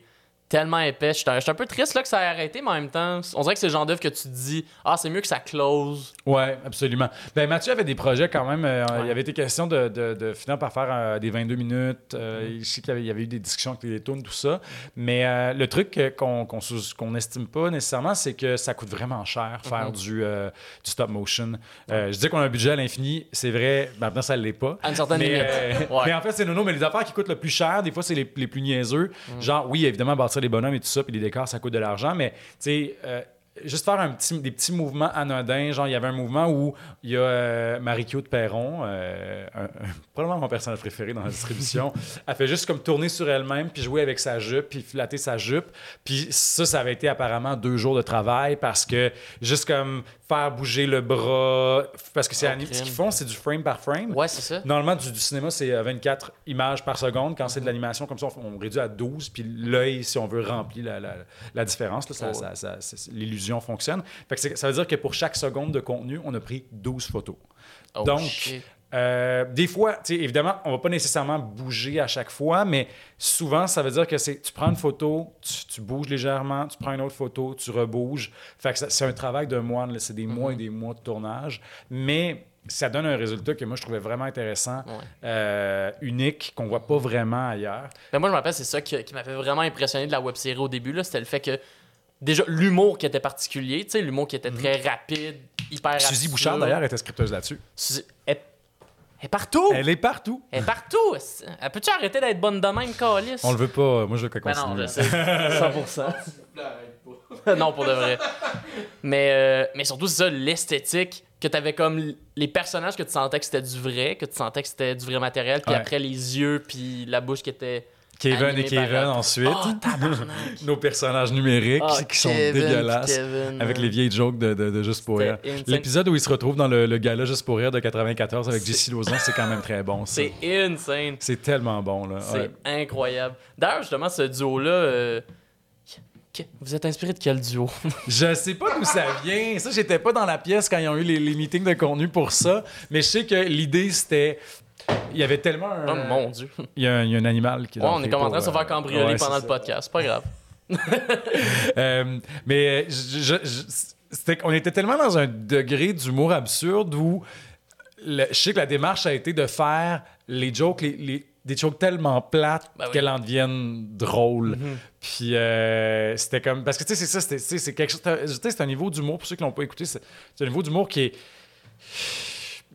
tellement épais. Un, j'étais un peu triste là, que ça ait arrêté, mais en même temps, on dirait que c'est le genre d'œuvre que tu te dis Ah, c'est mieux que ça close. Ouais, absolument. Ben, Mathieu avait des projets quand même. euh, Ouais. Il avait été question de, de, de finir par faire euh, des 22 minutes. Euh, Je sais qu'il y avait, il y avait eu des discussions avec les tunes, tout ça. Mais euh, le truc qu'on qu'on n'estime pas nécessairement, c'est que ça coûte vraiment cher faire du, euh, du stop motion. Je dis qu'on a un budget à l'infini. C'est vrai, maintenant ça ne l'est pas. À une certaine Mais, limite. Ouais. mais en fait, c'est non, non, mais les affaires qui coûtent le plus cher, des fois, c'est les, les plus niaiseux. Mm. Genre, oui, évidemment, bâtir les bonhommes et tout ça, puis les décors, ça coûte de l'argent, mais tu sais, euh, juste faire un petit, des petits mouvements anodins. Genre, il y avait un mouvement où il y a euh, Marie-Claude Perron, euh, un- un- probablement mon personnage préféré dans la distribution. elle fait juste comme tourner sur elle-même, puis jouer avec sa jupe, puis flatter sa jupe. Puis ça, ça avait été apparemment deux jours de travail parce que juste comme faire bouger le bras, parce que c'est Oh, anim- ce qu'ils font, c'est du frame par frame. Ouais, c'est ça. Normalement, du, du cinéma, c'est euh, 24 images par seconde. Quand c'est de l'animation comme ça, on, on réduit à 12. Puis l'œil, si on veut, remplit la, la- la différence. là, ça- Oh. c'est- L'illusion fonctionne. Fait que ça veut dire que pour chaque seconde de contenu, on a pris 12 photos. Oh, Donc, shit. Euh, des fois, tu sais, évidemment, on va pas nécessairement bouger à chaque fois, mais souvent, ça veut dire que c'est tu prends une photo, tu, tu bouges légèrement, tu prends une autre photo, tu rebouges. Fait que c'est un travail de moine, là, c'est des mois et des mois de tournage, mais ça donne un résultat que moi je trouvais vraiment intéressant, Ouais. euh, unique, qu'on voit pas vraiment ailleurs. Mais moi, je me rappelle, c'est ça qui, qui m'avait vraiment impressionné de la web série au début. là, C'était le fait que, déjà, l'humour qui était particulier, tu sais, l'humour qui était très rapide, hyper Suzy absurde. Bouchard, d'ailleurs, était scripteuse là-dessus. Suzy- Elle, elle est partout! Elle, Elle est partout. est partout! Elle peut-tu arrêter d'être bonne de même, Calis? On le veut pas, moi je veux qu'elle Ben continue. non, je sais. 100%. S'il vous plaît, arrête pas. non, pour de vrai. Mais, euh, mais surtout, c'est ça, l'esthétique, que t'avais comme les personnages que tu sentais que c'était du vrai, que tu sentais que c'était du vrai matériel, puis Ouais. après les yeux, puis la bouche qui était. Kevin Animé et Kevin ensuite. Oh! Nos personnages numériques Ah, qui sont Kevin, dégueulasses. Kevin, Avec man. les vieilles jokes de, de- de Juste pour rire. L'épisode où il se retrouve dans le, le gala Juste pour rire de 94 avec Jessie Lauzon, c'est quand même très bon. C'est insane. C'est tellement bon. là. C'est Ouais. incroyable. D'ailleurs, justement, ce duo-là, euh, Que- Vous êtes inspiré de quel duo? Je sais pas d'où ça vient. Ça, j'étais pas dans la pièce quand ils ont eu les, les meetings de contenu pour ça. Mais je sais que l'idée, c'était. Il y avait tellement un. Oh mon dieu. Il y, a un, il y a un animal qui est Ouais, dans on est comme en train de se faire euh, cambrioler ouais, pendant le podcast. C'est pas grave. Euh, mais je- je- je- c'était, on était tellement dans un degré d'humour absurde où le- je sais que la démarche a été de faire les jokes, les, les- des jokes tellement plates Ben oui. qu'elles en deviennent drôles. Puis euh, c'était comme. Parce que tu sais, c'est ça, c'était- c'est quelque chose. tu sais, C'est un niveau d'humour, pour ceux qui l'ont pas écouté, c'est, c'est un niveau d'humour qui est.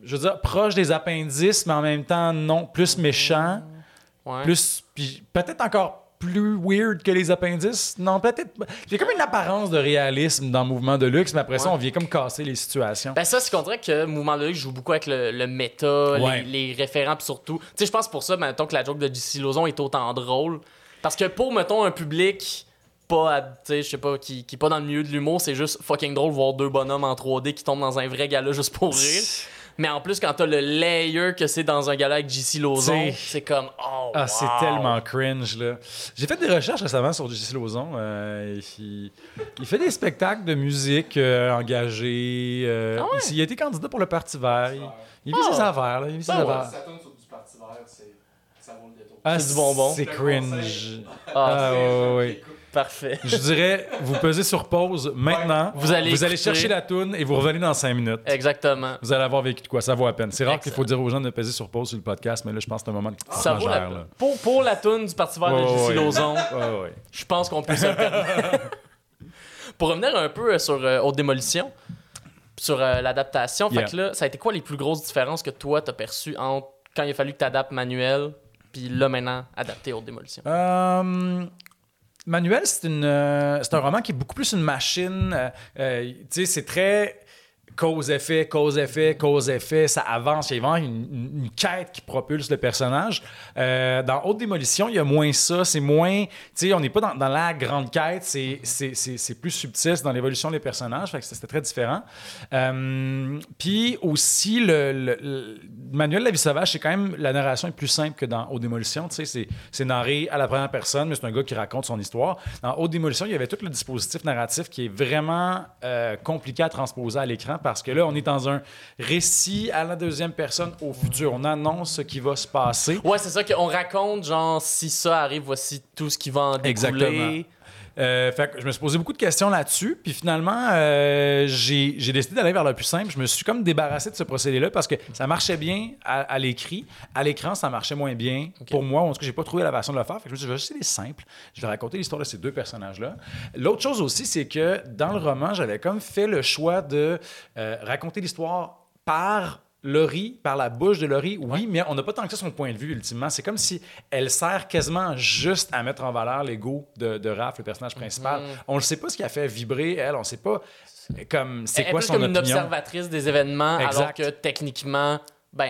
Je veux dire, proche des appendices, mais en même temps, non, plus méchant Ouais. plus puis peut-être encore plus weird que les appendices. Non, peut-être. J'ai comme une apparence de réalisme dans mouvement de luxe, mais après ça, on vient comme casser les situations. Ben ça, c'est qu'on dirait que Mouvement de Luxe joue beaucoup avec le, le méta, Ouais. les, les référents, puis surtout... Tu sais, je pense pour ça, ben, mettons, que la joke de JC Lozon est autant drôle. Parce que pour, mettons, un public pas, à- tu sais, je sais pas, qui, qui est pas dans le milieu de l'humour, c'est juste fucking drôle voir deux bonhommes en 3D qui tombent dans un vrai gala juste pour rire. Mais en plus, quand t'as le layer que c'est dans un gala avec JC Lozon, c'est comme, oh, Ah, c'est tellement cringe, là. J'ai fait des recherches récemment sur J.C. Lauzon. euh, il, il fait des spectacles de musique euh, engagés. euh, Ah ouais? il, il a été candidat pour le Parti vert. Il, il vit Ah. ses affaires, là. Il vit ses Ben ouais. affaires. Si ça tourne sur du parti vert, c'est- ça vaut le détour. Ah, C'est du bonbon. C'est cringe. Ah, Ah, ouais, ouais. Parfait. Je dirais, vous pesez sur pause maintenant. Vous allez vous allez écouter. chercher la toune et vous revenez dans 5 minutes. Exactement. Vous allez avoir vécu de quoi, ça vaut à peine. C'est rare qu'il faut dire aux gens de peser sur pause sur le podcast, mais là, je pense que c'est un moment de Ça vaut la là. Pour, pour la toune du Parti vert de ouais. Lozon, je pense qu'on peut se. Pour revenir un peu euh, sur euh, Haute Démolition, sur euh, l'adaptation, Yeah. là, ça a été quoi les plus grosses différences que toi t'as perçues entre quand il a fallu que tu adaptes manuel, puis là maintenant adapté Haute Démolition? Euh, Manuel, euh, c'est un roman qui est beaucoup plus une machine. euh, euh, c'est très cause-effet, cause-effet, cause-effet. Ça avance. Il y a vraiment une, quête qui propulse le personnage. Euh, dans Haute Démolition, il y a moins ça. C'est moins. Tu sais, on n'est pas dans, la grande quête. C'est, c'est, plus subtil. Dans l'évolution des personnages. Fait que c'était très différent. Euh, Puis aussi, le, le- le- Manuel La Vie Sauvage, c'est quand même la narration est plus simple que dans Haute Démolition. Tu sais, c'est, c'est narré à la première personne, mais c'est un gars qui raconte son histoire. Dans Haute Démolition, il y avait tout le dispositif narratif qui est vraiment euh, compliqué à transposer à l'écran parce que là, on est dans un récit à la deuxième personne au futur. On annonce ce qui va se passer. Ouais, c'est ça qu'on raconte, genre, si ça arrive, voici tout ce qui va en découler. Exactement. Euh, fait que je me suis posé beaucoup de questions là-dessus. Puis finalement, euh, j'ai j'ai décidé d'aller vers le plus simple. Je me suis comme débarrassé de ce procédé-là parce que ça marchait bien à, à l'écrit. À l'écran, ça marchait moins bien. Pour moi, en tout cas, j'ai pas trouvé la façon de le faire. Fait que je me suis dit, je vais essayer des simples. Je vais raconter l'histoire de ces deux personnages-là. L'autre chose aussi, c'est que dans le roman, j'avais comme fait le choix de euh, raconter l'histoire par Laurie, par la bouche de Laurie, oui, mais on n'a pas tant que ça son point de vue, ultimement. C'est comme si elle sert quasiment juste à mettre en valeur l'ego de, de Raph, le personnage principal. On ne sait pas ce qui a fait vibrer elle, on ne sait pas comme c'est Elle est quoi plus son comme une observatrice des événements, alors que techniquement, ben,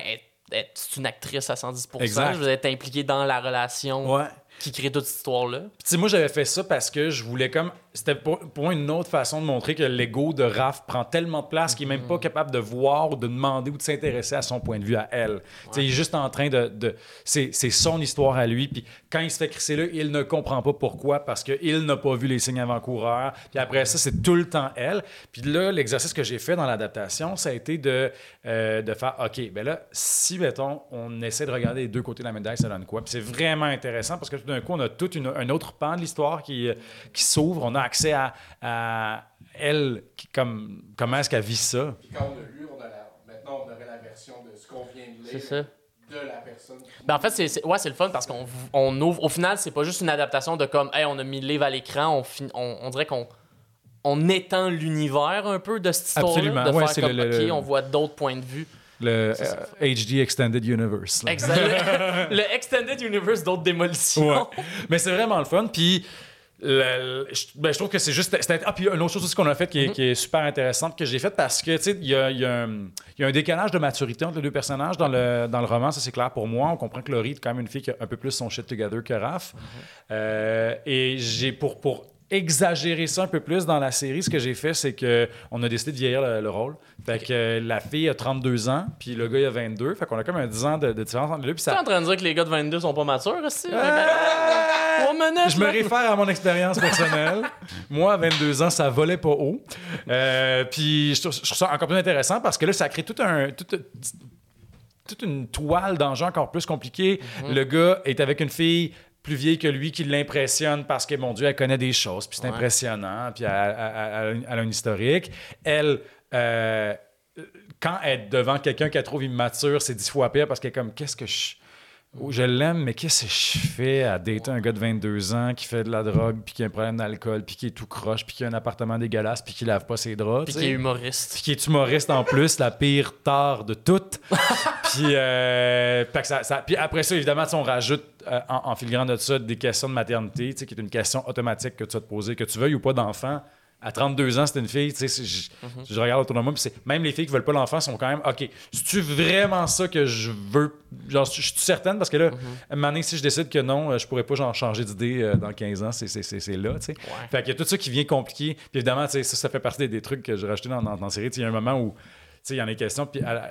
c'est une actrice à 110%. Exact. Je veux être impliquée dans la relation Ouais. qui crée toute cette histoire-là. Puis, moi, j'avais fait ça parce que je voulais comme. C'était pour, pour moi une autre façon de montrer que l'ego de Raph prend tellement de place qu'il n'est même pas capable de voir ou de demander ou de s'intéresser à son point de vue à elle. Tu sais, il est juste en train de. de- c'est, c'est son histoire à lui. Puis quand il se fait crisser là, il ne comprend pas pourquoi parce qu'il n'a pas vu les signes avant-coureurs. Puis après ça, c'est tout le temps elle. Puis là, l'exercice que j'ai fait dans l'adaptation, ça a été de, euh, de faire OK, ben là, si, mettons, on essaie de regarder les deux côtés de la médaille, ça donne quoi? Puis c'est vraiment intéressant parce que tout d'un coup, on a tout une- un autre pan de l'histoire qui, euh, qui s'ouvre. On a accès à, à elle, qui, comme, comment est-ce qu'elle vit ça? Puis quand on a lu, on a la- maintenant on aurait la version de ce qu'on vient de lire C'est ça. de la personne. qui- Ben en fait, c'est, ouais, c'est le fun parce qu'on on ouvre. Au final, c'est pas juste une adaptation de comme, hey, on a mis le livre à l'écran, on, fin- on, on dirait qu'on on étend l'univers un peu de cette histoire Absolument. De Ouais, faire c'est comme, le- le- OK, le- on voit d'autres poins de vue. Le ça. euh, HD Extended Universe. là. Exact. le, le Extended Universe d'autres démolitions. Ouais. Mais c'est vraiment le fun. Puis, le- je, ben, je trouve que c'est juste. Ah, puis une autre chose aussi qu'on a faite qui, est- qui est super intéressante que j'ai faite parce que, tu sais, il y y y a un décalage de maturité entre les deux personnages dans le, dans le roman, ça c'est clair pour moi. On comprend que Laurie est quand même une fille qui a un peu plus son shit together que Raph. Euh, et j'ai pour. pour exagérer ça un peu plus dans la série, ce que j'ai fait, c'est que on a décidé de vieillir le, le rôle. Fait que euh, la fille a 32 ans, puis le gars il a 22. Fait qu'on a comme un 10 ans de, de différence entre les deux. Puis Tu es ça, en train de dire que les gars de 22 sont pas matures, aussi? Euh, Euh, je me réfère à mon expérience personnelle. Moi, à 22 ans, ça volait pas haut. Euh, puis je trouve, je trouve ça encore plus intéressant parce que là, ça crée tout un. tout- toute une toile d'enjeux encore plus compliquée. Mhm. Le gars est avec une fille plus vieille que lui qui l'impressionne parce que, mon Dieu, elle connaît des choses, puis c'est Ouais. impressionnant, puis elle, elle- elle- elle a un historique. Elle, euh, quand elle est devant quelqu'un qu'elle trouve immature, c'est dix fois pire parce qu'elle est comme, qu'est-ce que je... oh, je l'aime, mais qu'est-ce que je fais à dater un gars de 22 ans qui fait de la drogue, puis qui a un problème d'alcool, puis qui est tout croche, puis qui a un appartement dégueulasse, puis qui lave pas ses draps, Puis qui est humoriste. puis qui est humoriste en plus, la pire tare de toutes. puis, euh, ça- ça- puis après ça, évidemment, on rajoute euh, en, en filigrane de ça des questions de maternité, qui est une question automatique que tu vas te poser, que tu veuilles ou pas d'enfant. À 32 ans, c'est une fille, tu sais, c'est- je, je regarde autour de moi, puis même les filles qui veulent pas l'enfant sont quand même, OK, c'est-tu vraiment ça que je veux? Genre, je suis certaine, parce que là, à un moment donné, si je décide que non, euh, je pourrais pas genre, changer d'idée euh, dans 15 ans, c'est- c'est c'est- c'est là, tu sais. Fait qu'il y a tout ça qui vient compliquer. Puis évidemment, tu sais, ça, ça fait partie des, des trucs que j'ai rajoutés dans, dans, dans la série. Il y a un moment où sais, il y en a des questions, puis elle,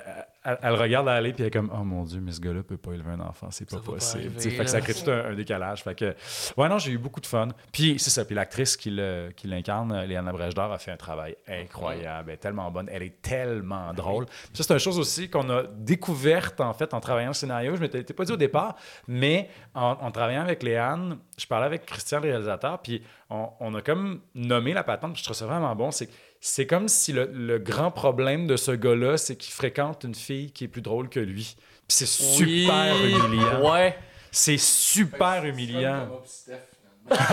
elle- regarde aller, puis elle est comme Oh mon Dieu, mais ce gars-là peut pas élever un enfant, c'est pas possible. arriver, fait que ça crée tout un, un décalage. Fait que, ouais, non, j'ai eu beaucoup de fun. Puis c'est ça, puis l'actrice qui l'incarne, Léana Brèche-d'Or, a fait un travail incroyable. Elle est tellement bonne, elle est tellement drôle. Puis ça, c'est une chose aussi qu'on a découverte, en fait, en travaillant le scénario. Je m'étais t'ai pas dit au départ, mais en, en travaillant avec Léane, je parlais avec Christian, le réalisateur, puis on, on a comme nommé la patente, puis je trouve ça vraiment bon. C'est c'est comme si le, le grand problème de ce gars-là, c'est qu'il fréquente une fille qui est plus drôle que lui. Puis c'est super Oui. humiliant. Ouais. C'est super humiliant. Thomas pis Steph, finalement.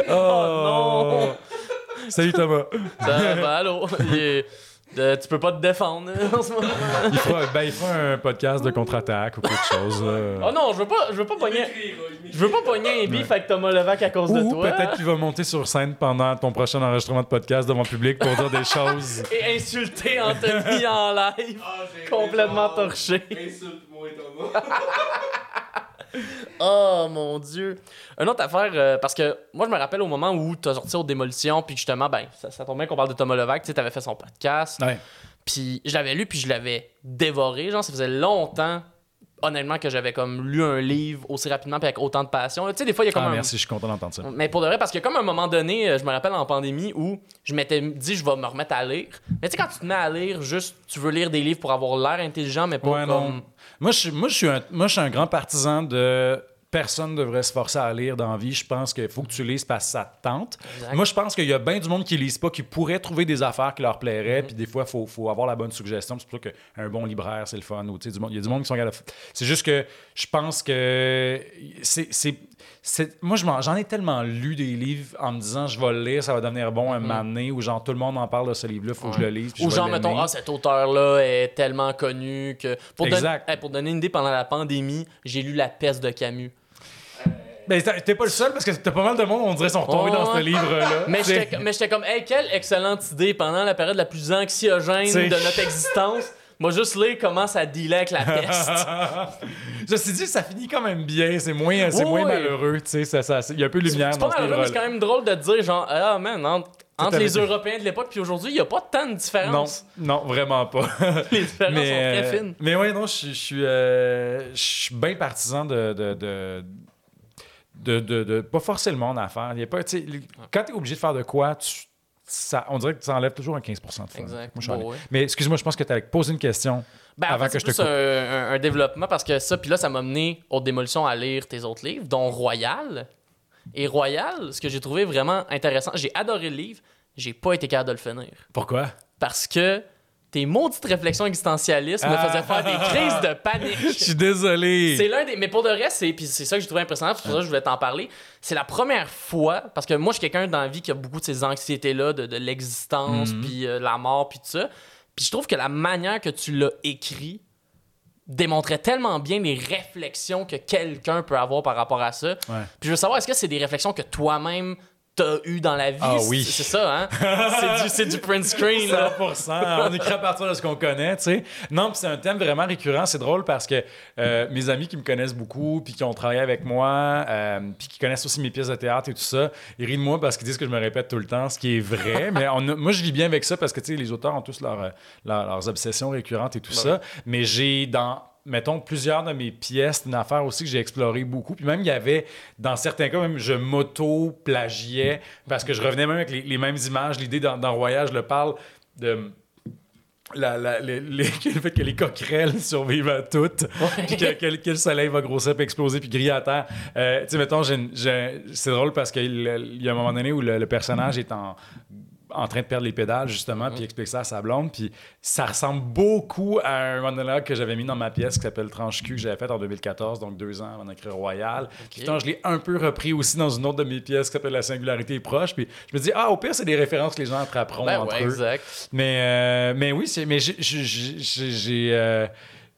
Oh, Salut Thomas. Ça, ben, allô? Il est- de- tu peux pas te défendre hein, en ce moment. Il fera, ben, il fera un podcast de contre-attaque ou quelque chose. là. Oh non, je veux pas, je veux pas pogner. Je veux pas pogner un bif avec Thomas Levac à cause de Ou toi. peut-être qu'il va monter sur scène pendant ton prochain enregistrement de podcast devant le public pour dire des choses. Et insulter Anthony en live. Ah, Complètement torché. Insulte-moi, Thomas. Oh mon dieu. Une autre affaire, euh, parce que moi je me rappelle au moment où t'as sorti aux démolitions, puis justement, ben, ça, ça tombe bien qu'on parle de Thomas Levac, tu sais, t'avais fait son podcast. Ouais. Puis je l'avais lu, puis je l'avais dévoré. Genre, ça faisait longtemps, honnêtement, que j'avais comme lu un livre aussi rapidement, puis avec autant de passion. Tu sais, des fois, il y a comme Ah, un. merci, je suis content d'entendre ça. Mais pour de vrai, parce que comme à un moment donné, euh, je me rappelle en pandémie où je m'étais dit je vais me remettre à lire. Mais tu sais, quand tu te mets à lire, juste tu veux lire des livres pour avoir l'air intelligent, mais pas Ouais, comme. non. Moi, je, moi, je suis un, moi, je suis un grand partisan de personne ne devrait se forcer à lire dans la vie. Je pense qu'il faut que tu lises parce que ça te tente. Exact. Moi, je pense qu'il y a bien du monde qui lisent pas, qui pourrait trouver des affaires qui leur plairaient. Puis des fois, il faut, faut avoir la bonne suggestion. C'est pour ça qu'un bon libraire, c'est le fun. Ou, tu sais, du monde- Il y a du monde qui sont capables C'est juste que je pense que c'est. Moi, j'en ai tellement lu des livres en me disant je vais le lire, ça va devenir bon un moment donné, ou genre tout le monde en parle de ce livre-là, faut que je le lise. Ou genre, mettons, ah, cet auteur-là est tellement connu que. Pour, don- Exact. Hey, pour donner une idée, pendant la pandémie, j'ai lu La peste de Camus. Ben, t'es pas le seul parce que t'as pas mal de monde, on dirait, sont retombés Ouais, dans ce livre-là. Mais j'étais comme, hey, quelle excellente idée pendant la période la plus anxiogène T'sais. de notre existence. Moi, juste lire comment ça dealait avec la peste. Ceci dit, ça finit quand même bien. C'est moins, Ouais, moins malheureux. tu sais, Ça, ça, il y a un peu de lumière C'est pas ce malheureux, mais c'est quand même drôle de dire, genre, ah, man, entre, les. Européens de l'époque puis aujourd'hui, il n'y a pas tant de Non, différence. non, vraiment pas. Les différences mais, sont très fines. mais ouais, non, je suis- je suis euh, je suis bien partisan de. de, de de, de, de- pas forcer le monde à faire. Il y a pas, quand tu es obligé de faire de quoi, tu- ça, on dirait que ça enlève toujours un 15 de fun. Exact. Moi, Bon, ouais. Mais excuse-moi, je pense que tu allais poser une question Ben, en avant fait, que je te coupe. un, un- un développement parce que ça, puis là, ça m'a mené aux démolitions à lire tes autres livres, dont Royal. Et Royal, ce que j'ai trouvé vraiment intéressant, j'ai adoré le livre, j'ai pas été capable de le finir. Pourquoi? Parce que tes maudites réflexions existentialistes me Ah. faisaient faire des crises de panique. Je suis désolé. C'est l'un des. Mais pour de vrai, c'est. Puis c'est ça que j'ai trouvé impressionnant, c'est pour ça que je voulais t'en parler. C'est la première fois, parce que moi, je suis quelqu'un dans la vie qui a beaucoup de ces anxiétés-là, de, de l'existence, Mhm. puis euh, la mort, puis tout ça. Puis je trouve que la manière que tu l'as écrit démontrait tellement bien les réflexions que quelqu'un peut avoir par rapport à ça. Ouais. Puis je veux savoir, est-ce que c'est des réflexions que toi-même t'as eues dans la vie? Ah oui. C'est ça, hein? c'est du, c'est du print screen, là. 100%. On écrit à partir de ce qu'on connaît, tu sais. Non, puis c'est un thème vraiment récurrent. C'est drôle parce que euh, mes amis qui me connaissent beaucoup, puis qui ont travaillé avec moi, euh, puis qui connaissent aussi mes pièces de théâtre et tout ça, ils rient de moi parce qu'ils disent que je me répète tout le temps, ce qui est vrai. mais on a- moi, je vis bien avec ça parce que, tu sais, les auteurs ont tous leurs, euh, leurs, leurs obsessions récurrentes et tout ça. Mais j'ai dans mettons, plusieurs de mes pièces, une affaire aussi que j'ai exploré beaucoup. Puis même, il y avait, dans certains cas, même, je m'auto-plagiais parce que je revenais même avec les, les mêmes images. L'idée dans, dans Royal, je le parle de. La, la- les- les- le fait que les coquerelles survivent à toutes, puis que, que- que le soleil va grossir, puis exploser, puis griller à terre. Euh, tu sais, mettons, c'est drôle parce qu'il il y a un moment donné où le, le personnage est en, en train de perdre les pédales, justement, puis il explique ça à sa blonde, puis ça ressemble beaucoup à un monologue que j'avais mis dans ma pièce qui s'appelle Tranche-Cul, que j'avais fait en 2014, donc deux ans avant d'écrire Royal. Puis pourtant, je l'ai un peu repris aussi dans une autre de mes pièces qui s'appelle La singularité est proche, puis je me dis, ah, au pire, c'est des références que les gens attraperont Ben entre ouais, eux. exact. Mais, euh, mais oui, mais j'ai.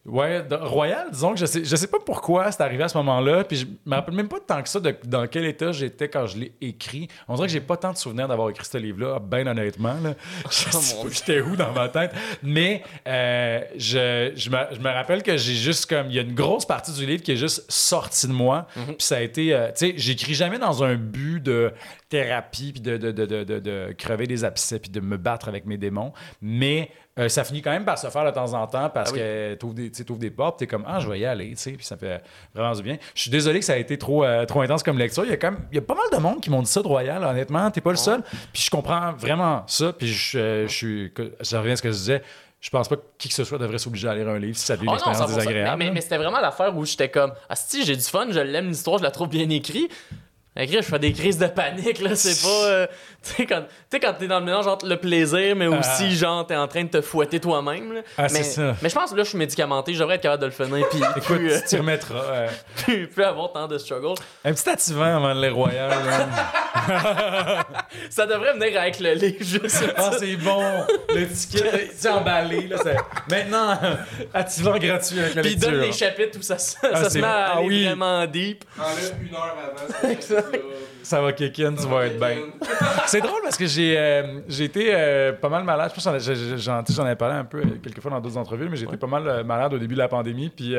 Ouais, Royal, disons que je sais, je sais pas pourquoi c'est arrivé à ce moment-là. Puis je me rappelle même pas tant que ça de dans quel état j'étais quand je l'ai écrit. On dirait que j'ai pas tant de souvenirs d'avoir écrit ce livre-là, bien honnêtement. Là. Je sais mon pas j'étais où dans ma tête. Mais euh, je, je, me, je me rappelle que j'ai juste comme. Il y a une grosse partie du livre qui est juste sortie de moi. Puis ça a été. euh, tu sais, j'écris jamais dans un but de thérapie, puis de, de, de, de, crever des abcès, puis de me battre avec mes démons. Mais euh, ça finit quand même par se faire de temps en temps parce Ah oui. que tu ouvres des, des portes, tu es comme Ah, je vais y aller, tu sais, puis ça fait vraiment du bien. Je suis désolé que ça a été trop, euh, trop intense comme lecture. Il y a quand même il y a pas mal de monde qui m'ont dit ça de Royal, honnêtement. T'es pas le seul. Puis je comprends vraiment ça. Puis je, euh, je suis. Ça revient à ce que je disais. Je pense pas que qui que ce soit devrait s'obliger à lire un livre si ça devient une Oh expérience 100%. désagréable. Mais, mais- mais c'était vraiment l'affaire où j'étais comme, ah si, j'ai du fun, je l'aime l'histoire, je la trouve bien écrite. Je fais des crises de panique, là, c'est pas... euh, tu sais, quand, tu sais, quand t'es dans le mélange entre le plaisir, mais aussi, Ah. genre, t'es en train de te fouetter toi-même, là. Ah, c'est mais, ça. mais je pense que là, je suis médicamenté, je devrais être capable de le finir, puis Écoute, plus, euh, tu t'y remettras. euh, plus, plus avoir tant de struggle. un petit attivant avant de lire Royal. là. Ça devrait venir avec le livre, juste. Ah, c'est bon! Le ticket, sais, emballé. Là, c'est- Maintenant, attivant gratuit avec la Puis donne les chapitres où ça, se- Ah, ça se c'est met à. Ah aller oui. vraiment deep. Enlève une heure avant. Ça va kick in, tu vas être bien. C'est drôle parce que j'ai euh, j'ai été euh, pas mal malade. Je pense que j'en- j'en j'en- ai parlé un peu euh, quelques fois dans d'autres entrevues, mais j'étais pas mal euh, malade au début de la pandémie. Puis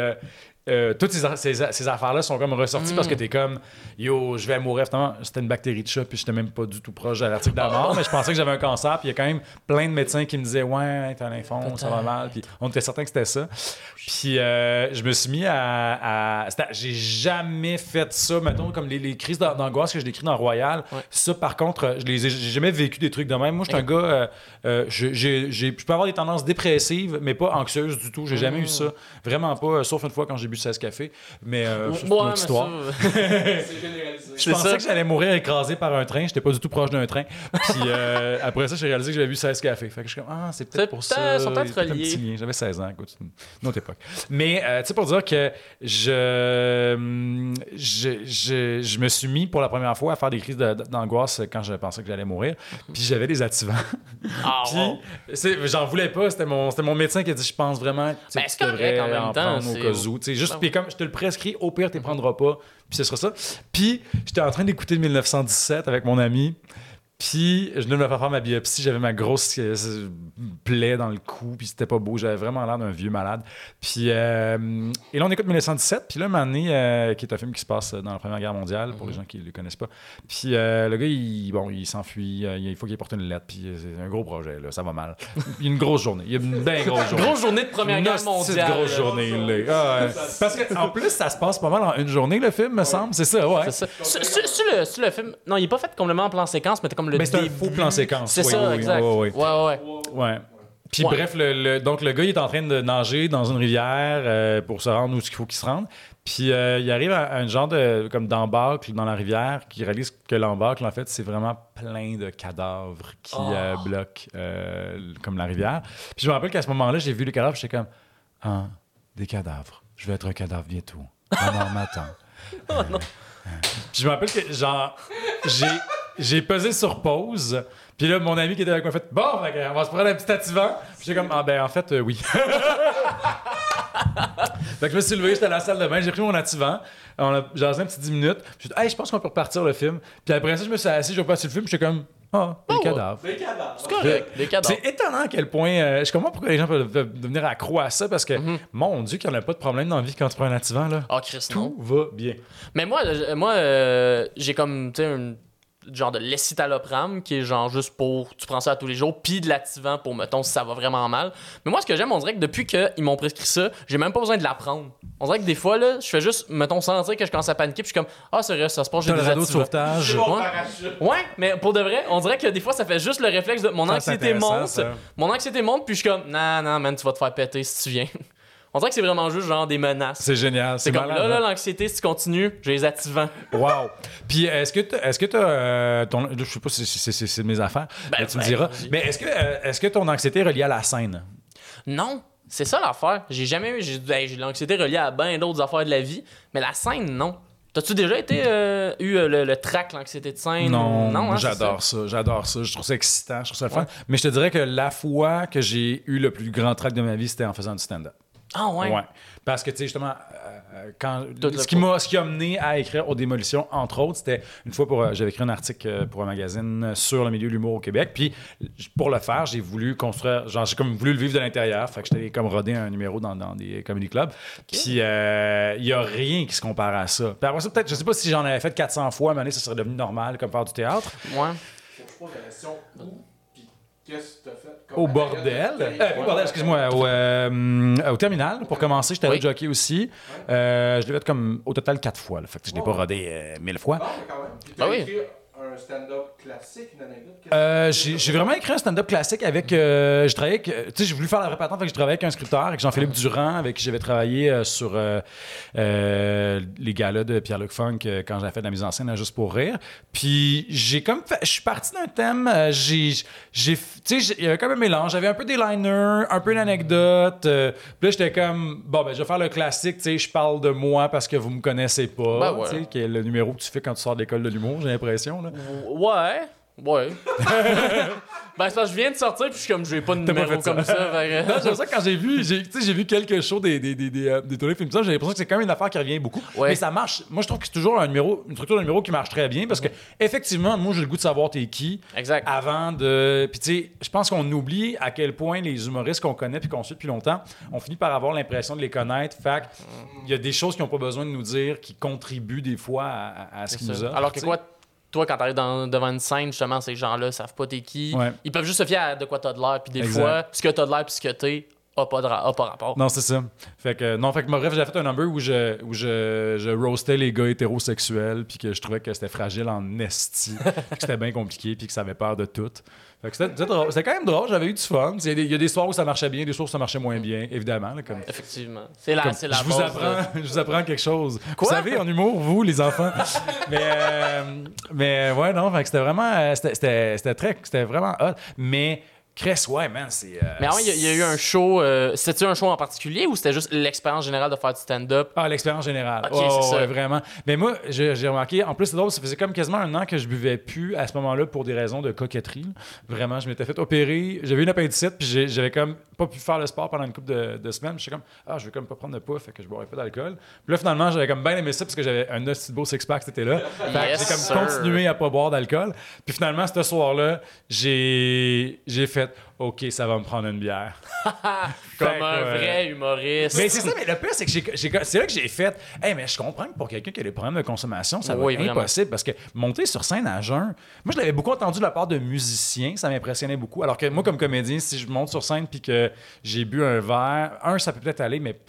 euh, toutes ces, affaires-là sont comme ressorties parce que t'es comme yo, je vais mourir. Finalement, c'était une bactérie de chat, puis j'étais même pas du tout proche de l'article de la mort, mais je pensais que j'avais un cancer. Puis il y a quand même plein de médecins qui me disaient ouais, t'as un lymphome, ça va mal. Puis on était certain que c'était ça. Puis euh, je me suis mis à. à- J'ai jamais fait ça, mettons, comme les, les crises d'an- d'angoisse que je décris dans Royal. Ouais. Ça, par contre, je les ai- j'ai jamais vécu des trucs de même. Moi, je suis un gars. euh, euh, je- peux avoir des tendances dépressives, mais pas anxieuses du tout. J'ai jamais eu ça. Vraiment pas, sauf une fois quand j'ai bu 16 cafés. Mais euh, c'est une autre histoire. Je pensais ça. que j'allais mourir écrasé par un train. J'étais pas du tout proche d'un train. Puis euh, après ça, j'ai réalisé que j'avais vu 16 cafés. Fait que je suis comme, ah, c'est peut-être pour ça. a un petit lien. J'avais 16 ans, écoute, une autre époque. Mais, euh, tu sais, pour dire que je, hum, je, je, je me suis mis pour la première fois à faire des crises de- d'angoisse quand je pensais que j'allais mourir. Puis j'avais des activants. Ah, Puis, j'en voulais pas. C'était mon, c'était mon médecin qui a dit Je pense vraiment que Ben, tu devrais en même en temps, prendre au cas où. Juste, Ben puis comme je te le prescris, au pire, tu ne prendras pas. Puis ce sera ça. Puis j'étais en train d'écouter 1917 avec mon ami. Puis je venais de me faire faire ma biopsie. J'avais ma grosse euh, plaie dans le cou. Puis c'était pas beau. J'avais vraiment l'air d'un vieux malade. Puis euh, et là, on écoute 1917. Puis là, donné, euh, qui est un film qui se passe dans la Première Guerre mondiale, pour les gens qui ne le connaissent pas. Puis euh, le gars, il, bon, il s'enfuit. il faut qu'il porte une lettre. Puis c'est un gros projet. Là, ça va mal. Il y a une grosse journée. Il y a une bien grosse journée. Grosse journée de Première Une Guerre mondiale. grosse journée, là. Ah. Parce qu'en plus, ça se passe pas mal en une journée, le film, me semble. C'est ça, ouais. C'est le, le film, non, il est pas fait complètement en plan séquence, mais t'es comme le Mais c'est un début. faux plan séquence. C'est oui, ça, oui, exact. oui, oui, Ouais, ouais. oui. Ouais. Puis Ouais. bref, le, le- donc le gars il est en train de nager dans une rivière euh, pour se rendre où il faut qu'il se rende. Puis euh, il arrive à, à un genre de comme d'embâcle dans la rivière qui réalise que l'embâcle en fait c'est vraiment plein de cadavres qui euh, bloquent comme la rivière. Puis je me rappelle qu'à ce moment-là j'ai vu les cadavres, j'étais comme ah des cadavres. Je vais être un cadavre bientôt. La mort m'attend. Puis je me rappelle que, genre, j'ai, j'ai pesé sur pause. Puis là, mon ami qui était avec moi a fait Bon, on va se prendre un petit attivant. Puis j'ai comme Ah, ben, en fait, euh, oui. fait que je me suis levé, j'étais à la salle de bain, j'ai pris mon attivant. On a jasé un petit 10 minutes. Puis j'ai dit Hey, je pense qu'on peut repartir le film. Puis après ça, je me suis assis, j'ai reparti le film. Puis j'étais comme Ah, des cadavres. Des cadavres. C'est correct. Des cadavres. C'est étonnant à quel point. euh, je comprends pourquoi les gens peuvent, peuvent devenir accros à ça parce que, Mhm. mon Dieu, qu'il n'y en a pas de problème dans la vie quand tu prends un attivant. Là. Ah, Chris, non. Tout va bien. Mais moi, moi euh, j'ai comme, tu sais, une genre de l'escitalopram, qui est genre juste pour, tu prends ça à tous les jours, puis de l'activant pour, mettons, si ça va vraiment mal. Mais moi, ce que j'aime, on dirait que depuis qu'ils m'ont prescrit ça, j'ai même pas besoin de l'apprendre. On dirait que des fois, là, je fais juste, mettons, sentir que je commence à paniquer, puis je suis comme, ah, c'est vrai, ça se passe, j'ai le des radeau de sauvetage. Ouais. Ouais, mais pour de vrai, on dirait que des fois, ça fait juste le réflexe de mon Ça, anxiété monte. ça. Mon anxiété monte, puis je suis comme, non, non, man, tu vas te faire péter si tu viens. on dirait que c'est vraiment juste genre des menaces. C'est génial. C'est comme malade, là, hein? là, l'anxiété, si tu continues, j'ai les activants. Wow. Puis est-ce que est-ce que tu as ton je sais pas si c'est- mes affaires, Ben, mais tu me ben, diras. Mais est-ce que euh, est-ce que ton anxiété est reliée à la scène? Non, c'est ça l'affaire. J'ai jamais eu. J'ai ben, l'anxiété reliée à bien d'autres affaires de la vie, mais la scène, non. T'as-tu déjà été euh, eu euh, le, le trac, l'anxiété de scène? Non, non hein, j'adore ça. j'adore ça, je trouve ça excitant, je trouve ça le fun. Ouais. Mais je te dirais que la fois que j'ai eu le plus grand trac de ma vie, c'était en faisant du stand-up. Ah ouais. Parce que, tu sais, justement, euh, euh, quand, ce, qui m'a, ce qui a mené à écrire aux démolitions, entre autres, c'était une fois pour. euh, j'avais écrit un article euh, pour un magazine sur le milieu de l'humour au Québec. Puis, pour le faire, j'ai voulu construire. Genre, j'ai comme voulu le vivre de l'intérieur. Fait que j'étais comme rodé un numéro dans, dans des comedy clubs. Puis, euh, il y a rien qui se compare à ça. Puis après ça, peut-être, je sais pas si j'en avais fait 400 fois, à un moment donné, ça serait devenu normal, comme faire du théâtre. Ouais. Faut que je pose la question où, qu'est-ce que t'as fait? comme Au bordel. de- Euh, pas au bordel, excuse-moi. Au, euh, au terminal, pour commencer, j'étais Oui. allé jockey aussi. Euh, je l'ai fait comme au total quatre fois. là. Fait que je l'ai pas Oh. rodé euh, mille fois. Ah, mais quand même. Puis Ah oui. Un stand-up classique, une anecdote? Euh, j'ai vraiment écrit un stand-up classique avec. euh, j'ai travaillé avec. euh, Tu sais, j'ai voulu faire la vraie patente, fait que j'ai travaillé avec un scripteur, avec Jean-Philippe Durand, avec qui j'avais travaillé euh, sur euh, euh, les galas de Pierre-Luc Funk euh, quand j'avais fait de la mise en scène Juste pour rire. Puis j'ai comme fait. Je suis parti d'un thème. j'ai. j'ai- Tu sais, il y avait comme un mélange. J'avais un peu des liners, un peu une anecdote. euh, puis là, j'étais comme. Bon, ben, je vais faire le classique, tu sais, je parle de moi parce que vous me connaissez pas. Ben ouais. Tu sais, qui est le numéro que tu fais quand tu sors de l'école de l'humour, j'ai l'impression. là. Ouais. Ouais. ben, c'est parce que je viens de sortir, puis je suis comme, je vais pas de pas numéro ça. comme ça. que- Non, j'aime ça quand j'ai vu, j'ai, j'ai vu quelques shows des, des, des, des, euh, des tournées films, ça, j'ai l'impression que c'est quand même une affaire qui revient beaucoup. Ouais. Mais ça marche. Moi, je trouve que c'est toujours un numéro, une structure de numéro qui marche très bien parce que, effectivement, moi, j'ai le goût de savoir t'es qui Exact. avant de. Puis, tu sais, je pense qu'on oublie à quel point les humoristes qu'on connaît puis qu'on suit depuis longtemps, on finit par avoir l'impression de les connaître. Fait il y a des choses qu'ils n'ont pas besoin de nous dire qui contribuent des fois à, ce qu'ils C'est nous ça. offrent. Alors que quoi, toi, quand t'arrives devant une scène, justement, ces gens-là savent pas t'es qui. Ouais. Ils peuvent juste se fier à de quoi t'as de l'air, puis des Exact. fois, ce que t'as de l'air, puis ce que t'es, a pas, de ra- a pas rapport. Non, c'est ça. Fait que, non, fait que, bref, j'avais fait un number où je, où je, je roastais les gars hétérosexuels, puis que je trouvais que c'était fragile en esti, que c'était bien compliqué, puis que ça avait peur de tout. Fait que c'était, c'était drôle. C'était quand même drôle, j'avais eu du fun. Il y, a des, il y a des soirs où ça marchait bien, des soirs où ça marchait moins bien, évidemment. là, comme, Effectivement. C'est la, c'est la je, vous apprends, je vous apprends quelque chose. Quoi? Vous savez, en humour, vous, les enfants. mais, euh, mais ouais, non, fait que c'était vraiment. euh, C'était, c'était, c'était très. C'était vraiment hot. Mais, Chris, ouais, man, c'est. euh, Mais avant, il y, a- il y a eu un show. Euh, C'était-tu un show en particulier ou c'était juste l'expérience générale de faire du stand-up? Ah, l'expérience générale. Ok, Ouais, c'est ouais, vraiment. Mais moi, j'ai remarqué, en plus, c'est drôle, ça faisait comme quasiment un an que je buvais plus à ce moment-là pour des raisons de coquetterie. là. Vraiment, je m'étais fait opérer. J'avais une appendicite, puis j'avais comme pas pu faire le sport pendant une couple de, de semaines. J'étais comme, ah, je vais comme pas prendre de poids, fait que je boirais pas d'alcool. Puis là, finalement, j'avais comme bien aimé ça parce que j'avais un petit beau six-pack, c'était là. Fait Yes, j'ai comme sir. continué à pas boire d'alcool. Puis finalement, ce soir-là, j'ai j'ai fait, OK, ça va me prendre une bière. Comme un ouais. vrai humoriste. Mais c'est ça, mais le pire, c'est que j'ai- j'ai- c'est là que j'ai fait. Hey, mais je comprends que pour quelqu'un qui a des problèmes de consommation, ça va être impossible parce que monter sur scène à jeun, moi je l'avais beaucoup entendu de la part de musiciens, ça m'impressionnait beaucoup. Alors que moi, comme comédien, si je monte sur scène puis que j'ai bu un verre, un, ça peut peut-être aller, mais.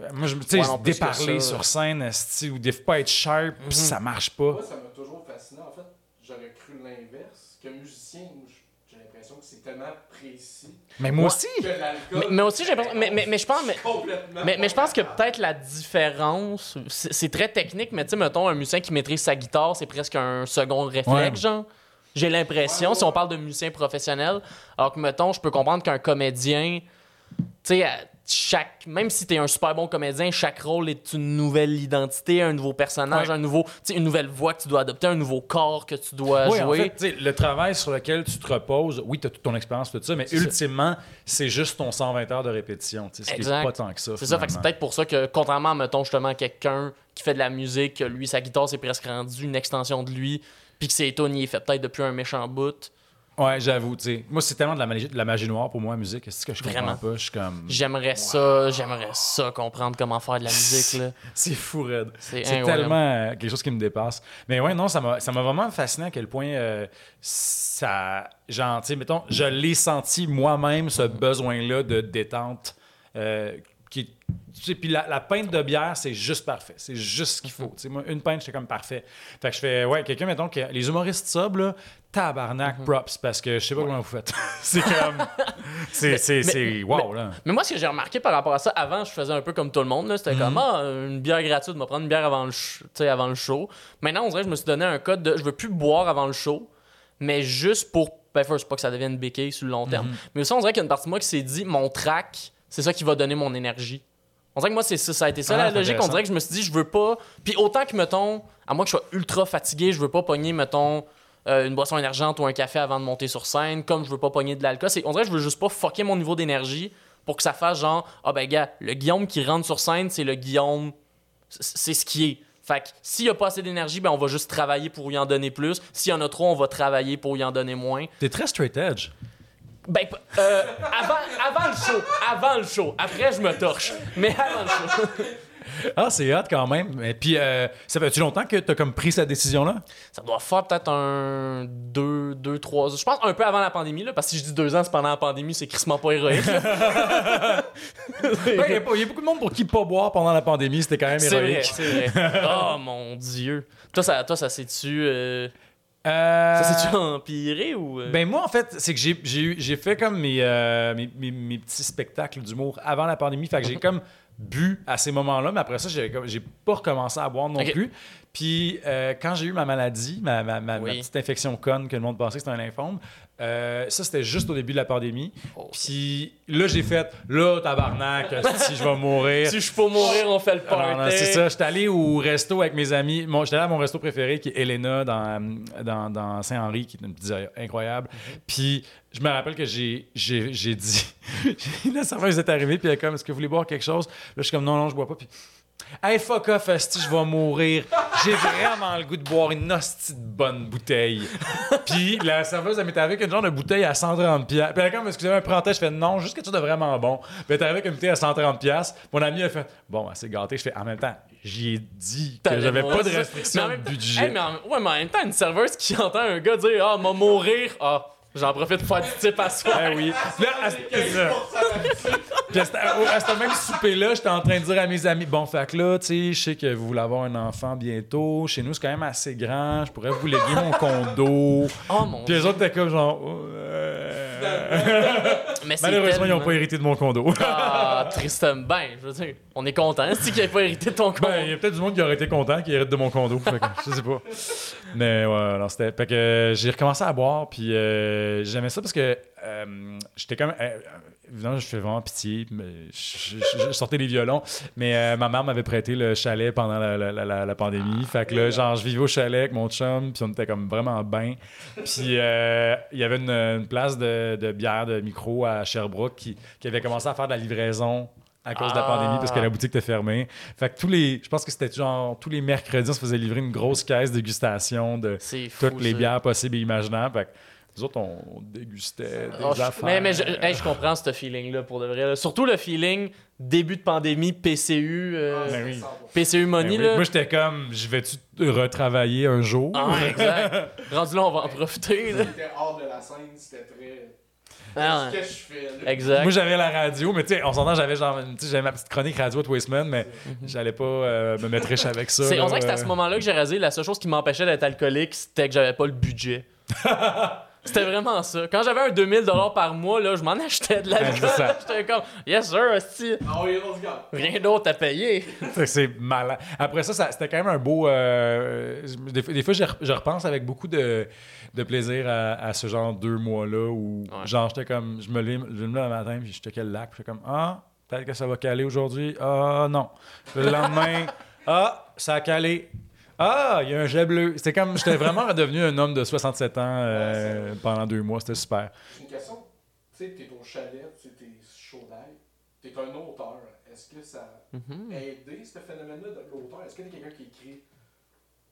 euh, Moi, je me Ouais, déparler sur scène, ou des pas être sharp, puis ça marche pas. Moi, ça m'a toujours fasciné. En fait, j'aurais cru l'inverse. Que musicien, moi, j'ai l'impression que c'est tellement précis. Mais moi aussi! Mais, mais aussi, j'ai l'impression. Mais, mais, mais je pense. Mais, mais, mais je pense que peut-être la différence, c'est très technique, mais tu sais, mettons, un musicien qui maîtrise sa guitare, c'est presque un second réflexe, Ouais. genre. J'ai l'impression, si on parle de musicien professionnel, alors que, mettons, je peux comprendre qu'un comédien, tu sais, chaque, même si t'es un super bon comédien, chaque rôle est une nouvelle identité, un nouveau personnage, Ouais. un nouveau, tu une nouvelle voix que tu dois adopter, un nouveau corps que tu dois Oui, en jouer. fait, tu sais, le travail sur lequel tu te reposes, oui, tu as toute ton expérience, tout ça, mais ultimement, c'est juste ton 120 heures de répétition. tu Ce qui n'est pas tant que ça. C'est ça, c'est peut-être pour ça que, contrairement, mettons, justement, à quelqu'un qui fait de la musique, que lui, sa guitare, c'est presque rendu une extension de lui, puis que ses tunes, il est fait peut-être depuis un méchant bout. Ouais, j'avoue, tu sais. Moi, c'est tellement de la, magie, de la magie noire pour moi, la musique. Est-ce que je comprends Vraiment. pas? Je suis comme. J'aimerais ça, j'aimerais ça comprendre comment faire de la musique, là. C'est fou, raide. C'est C'est incroyable. tellement euh, quelque chose qui me dépasse. Mais ouais, non, ça m'a ça m'a vraiment fasciné à quel point euh, ça. Genre, tu sais, mettons, je l'ai senti moi-même, ce besoin-là de détente. euh, qui, tu sais, puis la, la pinte de bière, c'est juste parfait. C'est juste ce qu'il faut. Tu sais, moi, une pinte, c'est comme parfait. Fait que je fais, ouais, quelqu'un, mettons, que les humoristes sobres, là, tabarnak, props, parce que je sais pas comment vous faites. c'est comme. C'est. Wow, là. Mais moi, ce que j'ai remarqué par rapport à ça, avant, je faisais un peu comme tout le monde. là. C'était comme, ah, une bière gratuite, je vais prendre une bière avant le, avant le show. Maintenant, on dirait que je me suis donné un code de je veux plus boire avant le show, mais juste pour. Ben, first, pas que ça devienne béquille sur le long terme. Mais aussi, on dirait qu'il y a une partie de moi qui s'est dit, mon track, c'est ça qui va donner mon énergie. On dirait que moi, c'est ça, ça a été ça Ah, la logique. On dirait que je me suis dit, je veux pas. Puis autant que, mettons, à moins que je sois ultra fatigué, je veux pas pogner, mettons, euh, une boisson énergente ou un café avant de monter sur scène, comme je veux pas pogner de l'alcool. On dirait que je veux juste pas fucker mon niveau d'énergie pour que ça fasse genre, ah ben gars, le Guillaume qui rentre sur scène, c'est le Guillaume, c'est ce qui est. Fait que s'il y a pas assez d'énergie, ben on va juste travailler pour y en donner plus. S'il y en a trop, on va travailler pour y en donner moins. T'es très straight edge. Ben, euh, avant, avant le show, avant le show. Après, je me torche. Mais avant le show. Ah, c'est hot quand même. Et puis, euh, ça fait-tu longtemps que t'as comme pris cette décision-là? Ça doit faire peut-être un. deux, deux, trois. Je pense un peu avant la pandémie, là, parce que si je dis deux ans, c'est pendant la pandémie, c'est crissement pas héroïque. Il y, a pas- y a beaucoup de monde pour qui pas boire pendant la pandémie, c'était quand même c'est vrai, héroïque. c'est vrai. Oh mon dieu. Toi, ça, toi, ça s'est-tu. euh, Euh, Ça s'est-tu empiré ou. euh? Ben moi, en fait, c'est que j'ai- fait comme mes, euh, mes, mes- mes petits spectacles d'humour avant la pandémie. Fait que j'ai comme bu à ces moments-là, mais après ça, j'ai pas recommencé à boire non plus. Puis euh, quand j'ai eu ma maladie, ma, ma- ma- ma Oui. petite infection conne que le monde pensait que c'était un lymphome, euh, ça c'était juste au début de la pandémie. Oh. Puis là, j'ai fait, là, tabarnak, si je vais mourir. Si je peux mourir, on fait le party. c'est ça. J'étais allé au resto avec mes amis. Mon, j'étais allé à mon resto préféré qui est Elena dans, dans, dans Saint-Henri, qui est une pizzeria incroyable. Puis je me rappelle que j'ai, j'ai, j'ai dit. la serveuse est arrivée, puis elle est comme Est-ce que vous voulez boire quelque chose? Là, je suis comme Non, non, je bois pas. Puis. Hey, fuck off, esti, je vais mourir. J'ai vraiment le goût de boire une hostie de bonne bouteille. Puis la serveuse, elle m'était avec une genre de bouteille à 130$. Puis elle est comme, excusez-moi, Je fais non, juste quelque chose de vraiment bon. Puis elle avec une bouteille à 130$. Mon ami a fait, bon, elle s'est gâtée. Je fais, en même temps, j'y ai dit que j'avais pas de restriction de budget. Hey, mais en... Ouais, mais en même temps, une serveuse qui entend un gars dire Ah, m'a mourir. Ah, j'en profite pour faire du type à soi. Ben oui. Là, à, c'est ça. Puis à ce- à- à ce même souper-là, j'étais en train de dire à mes amis Bon, fait que là, tu sais, je sais que vous voulez avoir un enfant bientôt. Chez nous, c'est quand même assez grand. Je pourrais vous léguer mon condo. Oh mon Puis les autres étaient comme genre. euh, Mais c'est Malheureusement, ils n'ont pas hérité de mon condo. Ah, tristement. Ben, je veux dire, on est content. C'est qu'il n'avait pas hérité de ton compte. Ben, il y a peut-être du monde qui aurait été content qui hérite de mon condo. Fait que, je sais pas. Mais ouais, non, c'était. Fait que euh, j'ai recommencé à boire, puis euh, j'aimais ça parce que euh, j'étais comme. Évidemment, je fais vraiment pitié, mais je, je- je sortais les violons. Mais euh, ma mère m'avait prêté le chalet pendant la, la- la- la pandémie. fait que là, genre, je vivais au chalet avec mon chum, puis on était comme vraiment bien. Puis euh, il y avait une, une place de, de bière de micro à Sherbrooke qui, qui avait commencé à faire de la livraison à cause de la Ah. pandémie parce que la boutique était fermée. Fait que tous les, je pense que c'était genre tous les mercredis, on se faisait livrer une grosse caisse de dégustation de fou. toutes les ça. bières possibles et imaginables. Fait que nous autres, on, dégustait des Oh, affaires. mais mais je, hey, je comprends ce feeling-là pour de vrai. là. Surtout le feeling début de pandémie, PCU, euh, Ben oui. PCU Ben Money. oui. là. Moi, j'étais comme, je vais-tu retravailler un jour? Ah, exact. Rendu là, on va en profiter. C'était hors de la scène, c'était très. Ah, Qu'est-ce que je fais là? exact. Moi, j'avais la radio, mais tu sais, on s'entend, j'avais genre, tu sais, j'avais ma petite chronique radio à Twisman, mais j'allais pas euh, me mettre riche avec ça. Mhm. C'est- là, on dirait que c'est à ce moment-là que j'ai rasé. La seule chose qui m'empêchait d'être alcoolique, c'était que j'avais pas le budget. c'était vraiment ça. Quand j'avais un 2000 par mois, là, je m'en achetais de l'alcool. Ouais. J'étais comme, yes sir, hostie. Ah oui, on se garde. rien d'autre à payer. C'est- malin. Après ça, ça- c'était quand même un beau. euh, des, fois- des fois, je, re- je repense avec beaucoup de, de plaisir à, à ce genre de deux mois-là où, Ouais. genre, j'étais comme. Je me lève, je me lève le matin, puis je checkais le lac, puis j'étais comme, ah, peut-être que ça va caler aujourd'hui. Ah, non. Le lendemain, ah, ça a calé. Ah, il y a un jet bleu. C'était comme. J'étais vraiment redevenu un homme de 67 ans euh, pendant deux mois. C'était super. J'ai une question. Tu sais, t'es au chalet, tu t'es chaud d'ail. T'es un auteur. Est-ce que ça a Mhm. aidé ce phénomène-là de l'auteur? Est-ce que t'es quelqu'un qui écrit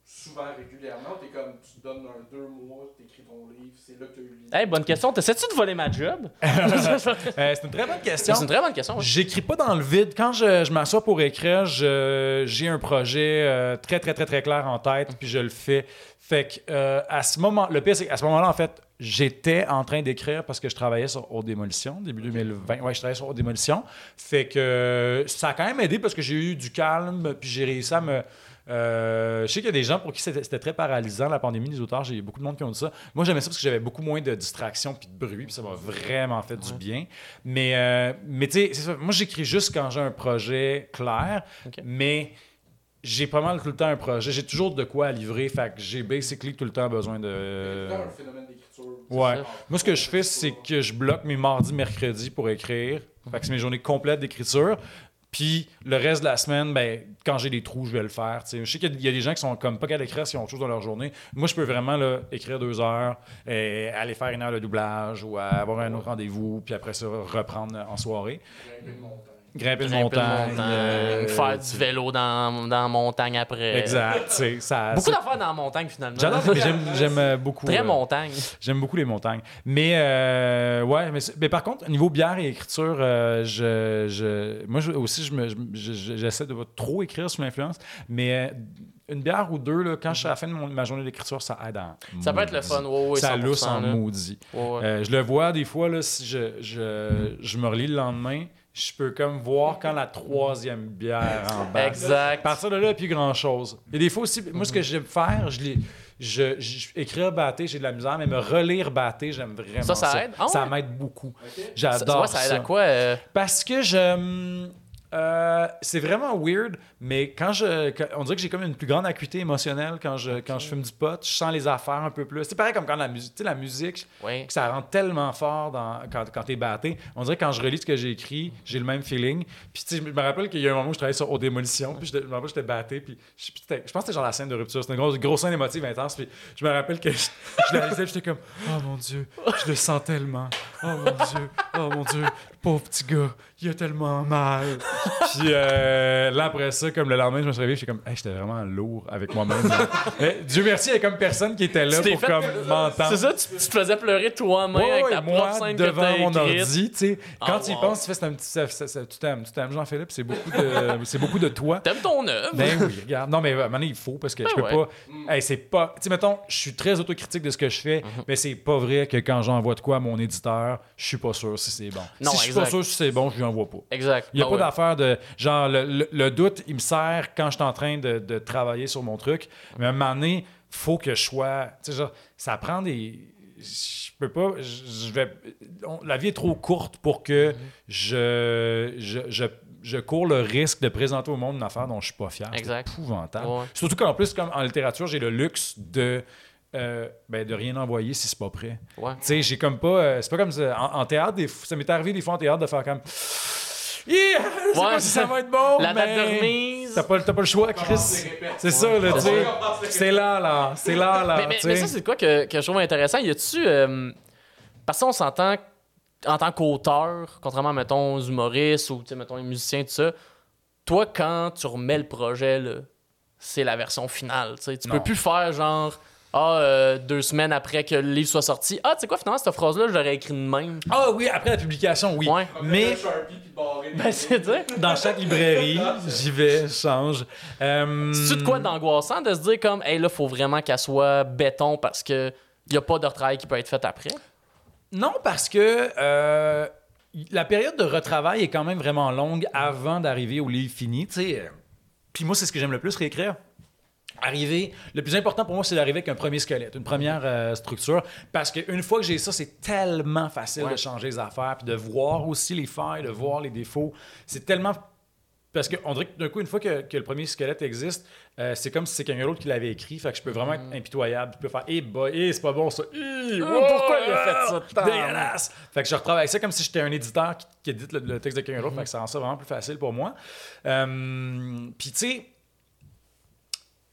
souvent, régulièrement, t'es comme, tu te donnes un deux mois, t'écris ton livre, c'est là que t'as eu l'idée. Hey, bonne question. T'essaies-tu de voler ma job? Euh, c'est une très bonne question. C'est une très bonne question. oui. J'écris pas dans le vide. Quand je, je m'assois pour écrire, je- j'ai un projet euh, très, très, très, très clair en tête, puis je le fais. Fait que, euh, à ce moment, le pire, c'est qu'à ce moment-là, en fait, j'étais en train d'écrire parce que je travaillais sur Haute Démolition, début 2020. Ouais, je travaillais sur Haute Démolition. Fait que ça a quand même aidé parce que j'ai eu du calme, puis j'ai réussi à me. Euh, je sais qu'il y a des gens pour qui c'était très paralysant la pandémie, les auteurs. J'ai beaucoup de monde qui ont dit ça. Moi, j'aimais ça parce que j'avais beaucoup moins de distractions puis de bruit, puis ça m'a vraiment fait du bien. Mais, euh, mais tu sais. Moi, j'écris juste quand j'ai un projet clair, mais j'ai pas mal tout le temps un projet. J'ai toujours de quoi à livrer, fait que j'ai basically tout le temps besoin de. C'est tout le temps un phénomène d'écriture. Ouais. Moi, ce que je fais, c'est que je bloque mes mardis, mercredis pour écrire. Fait que c'est mes journées complètes d'écriture. Puis le reste de la semaine, ben, quand j'ai des trous, je vais le faire. tu sais. Je sais qu'il y a- des gens qui sont comme pas qu'à d'écrire s'ils ont autre chose dans leur journée. Moi, je peux vraiment là, écrire deux heures, et aller faire une heure de doublage ou avoir un autre rendez-vous, puis après ça, reprendre en soirée. Grimper une montagne. montagne, euh, faire du vélo dans, dans la montagne après. Exact. ça, Beaucoup d'affaires dans la montagne finalement. J'adore, j'aime, euh, beaucoup. Très euh, montagne. J'aime beaucoup les montagnes. Mais, euh, ouais, mais, par contre, niveau bière et écriture, je, je- moi je- aussi, je me- je- je- j'essaie de pas trop écrire sous l'influence. Mais une bière ou deux, là, quand je suis à la fin de mon- ma journée d'écriture, ça aide en Ça peut être le fun, ouais, ouais, Ça 100%, lousse en là. maudit. Ouais. Euh, je le vois des fois, là, si je, je, je me relis le lendemain, je peux comme voir quand la troisième bière en bas. À Exact. partir de là, il n'y a plus grand-chose. Et des fois aussi, moi, ce que j'aime faire, je l'ai. Je, je- écrire batté, j'ai de la misère, mais me relire batté, j'aime vraiment Ça, ça. ça aide? Ah Ça ouais? m'aide beaucoup. J'adore ça, ça. ça aide à quoi? euh, Parce que je. Euh, c'est vraiment weird, mais quand je. quand- on dirait que j'ai comme une plus grande acuité émotionnelle quand je, quand je fume du pot. Je sens les affaires un peu plus. C'est pareil comme quand la musique. Tu sais, la musique, Oui. que ça rentre tellement fort dans, quand, quand t'es batté. On dirait que quand je relis ce que j'ai écrit, j'ai le même feeling. Puis tu sais, je me rappelle qu'il y a un moment où je travaillais sur Aux Démolitions, puis je, je me rappelle que j'étais batté, puis je, pense que c'était genre la scène de rupture. C'était une grosse, grosse scène émotive intense, puis je me rappelle que je, je la lisais, j'étais comme « Oh mon Dieu, je le sens tellement. Oh mon Dieu, oh mon Dieu, pauvre petit gars, il a tellement mal. » Puis euh, là, après ça, comme le lendemain, je me suis réveillé, j'étais comme hey, « J'étais vraiment lourd avec moi-même. » Mais Dieu merci, il y a comme personne qui était là Tu pour fait- comme m'entendre. C'est ça, tu, tu te faisais pleurer toi-même Ouais, avec ouais, ta moi, propre scène que devant t'as mon ordi, tu sais. Quand Ah, tu y wow. penses, tu fais c'est un petit, ça- ça- ça- tu t'aimes, tu t'aimes Jean-Philippe, c'est beaucoup de, c'est beaucoup de toi. T'aimes ton œuvre? Ben oui, regarde. Non, mais à un moment donné, il faut parce que Ben je peux ouais. pas. Hey, c'est pas. Tu sais, mettons, je suis très autocritique de ce que je fais, Mhm. mais c'est pas vrai que quand j'envoie de quoi à mon éditeur, je suis pas sûr si c'est bon. Non, si suis pas sûr si c'est bon, je lui envoie pas. Exact. Il n'y a Ah pas ouais. d'affaire de. Genre, le, le- le doute, il me sert quand je suis en train de, de travailler sur mon truc. Mais à un moment donné, faut que je sois. Tu sais, genre, ça prend des. Je peux pas. Je vais. on- la vie est trop courte pour que je, je, je, je cours le risque de présenter au monde une affaire dont je suis pas fier. Exact. C'est épouvantable. Ouais. Surtout qu'en plus, comme en littérature, j'ai le luxe de. Euh, ben, de rien envoyer si c'est pas prêt. Ouais. Tu sais, j'ai comme pas. euh, c'est pas comme ça. En, en théâtre, des ça m'est arrivé des fois en théâtre de faire comme. Yeah, je sais Ouais, pas si ça va être bon. La date mais de remise. T'as pas, t'as pas le choix, Chris. C'est ça, là, tu sais. C'est là, là. C'est là, là. Mais, mais, tu mais sais. ça, c'est quoi que, que je trouve intéressant? Y a-tu. euh, parce qu'on s'entend en tant qu'auteur, contrairement, mettons, aux humoristes ou, tu sais, mettons, les musiciens, tout ça, toi, quand tu remets le projet, là, c'est la version finale. tu sais. Tu peux plus faire genre. Ah, euh, deux semaines après que le livre soit sorti. Ah, tu sais quoi, finalement, cette phrase-là, j'aurais écrit de même. Ah oui, après la publication, oui. Ouais. Mais Ben, c'est dire. dans chaque librairie, j'y vais, je change. Euh, C'est-tu de quoi d'angoissant de se dire comme, hey, là, faut vraiment qu'elle soit béton parce que y a pas de retravail qui peut être fait après? Non, parce que euh, la période de retravail est quand même vraiment longue avant d'arriver au livre fini. tu sais. Puis moi, c'est ce que j'aime le plus réécrire. Arriver, le plus important pour moi, c'est d'arriver avec un premier squelette, une première euh, structure. Parce qu'une fois que j'ai ça, c'est tellement facile Ouais. de changer les affaires, puis de voir aussi les failles, de voir les défauts. C'est tellement. Parce qu'on dirait que d'un coup, une fois que, que le premier squelette existe, euh, c'est comme si c'est quelqu'un d'autre qui l'avait écrit. Fait que je peux vraiment être impitoyable. Je peux faire, eh, bah, eh, c'est pas bon ça. Eh, wow, pourquoi il a fait ça temps? Dégueulasse! Fait que je retravaille ça comme si j'étais un éditeur qui, qui édite le, le texte de quelqu'un d'autre. Fait que ça rend ça vraiment plus facile pour moi. Euh, Puis, tu sais,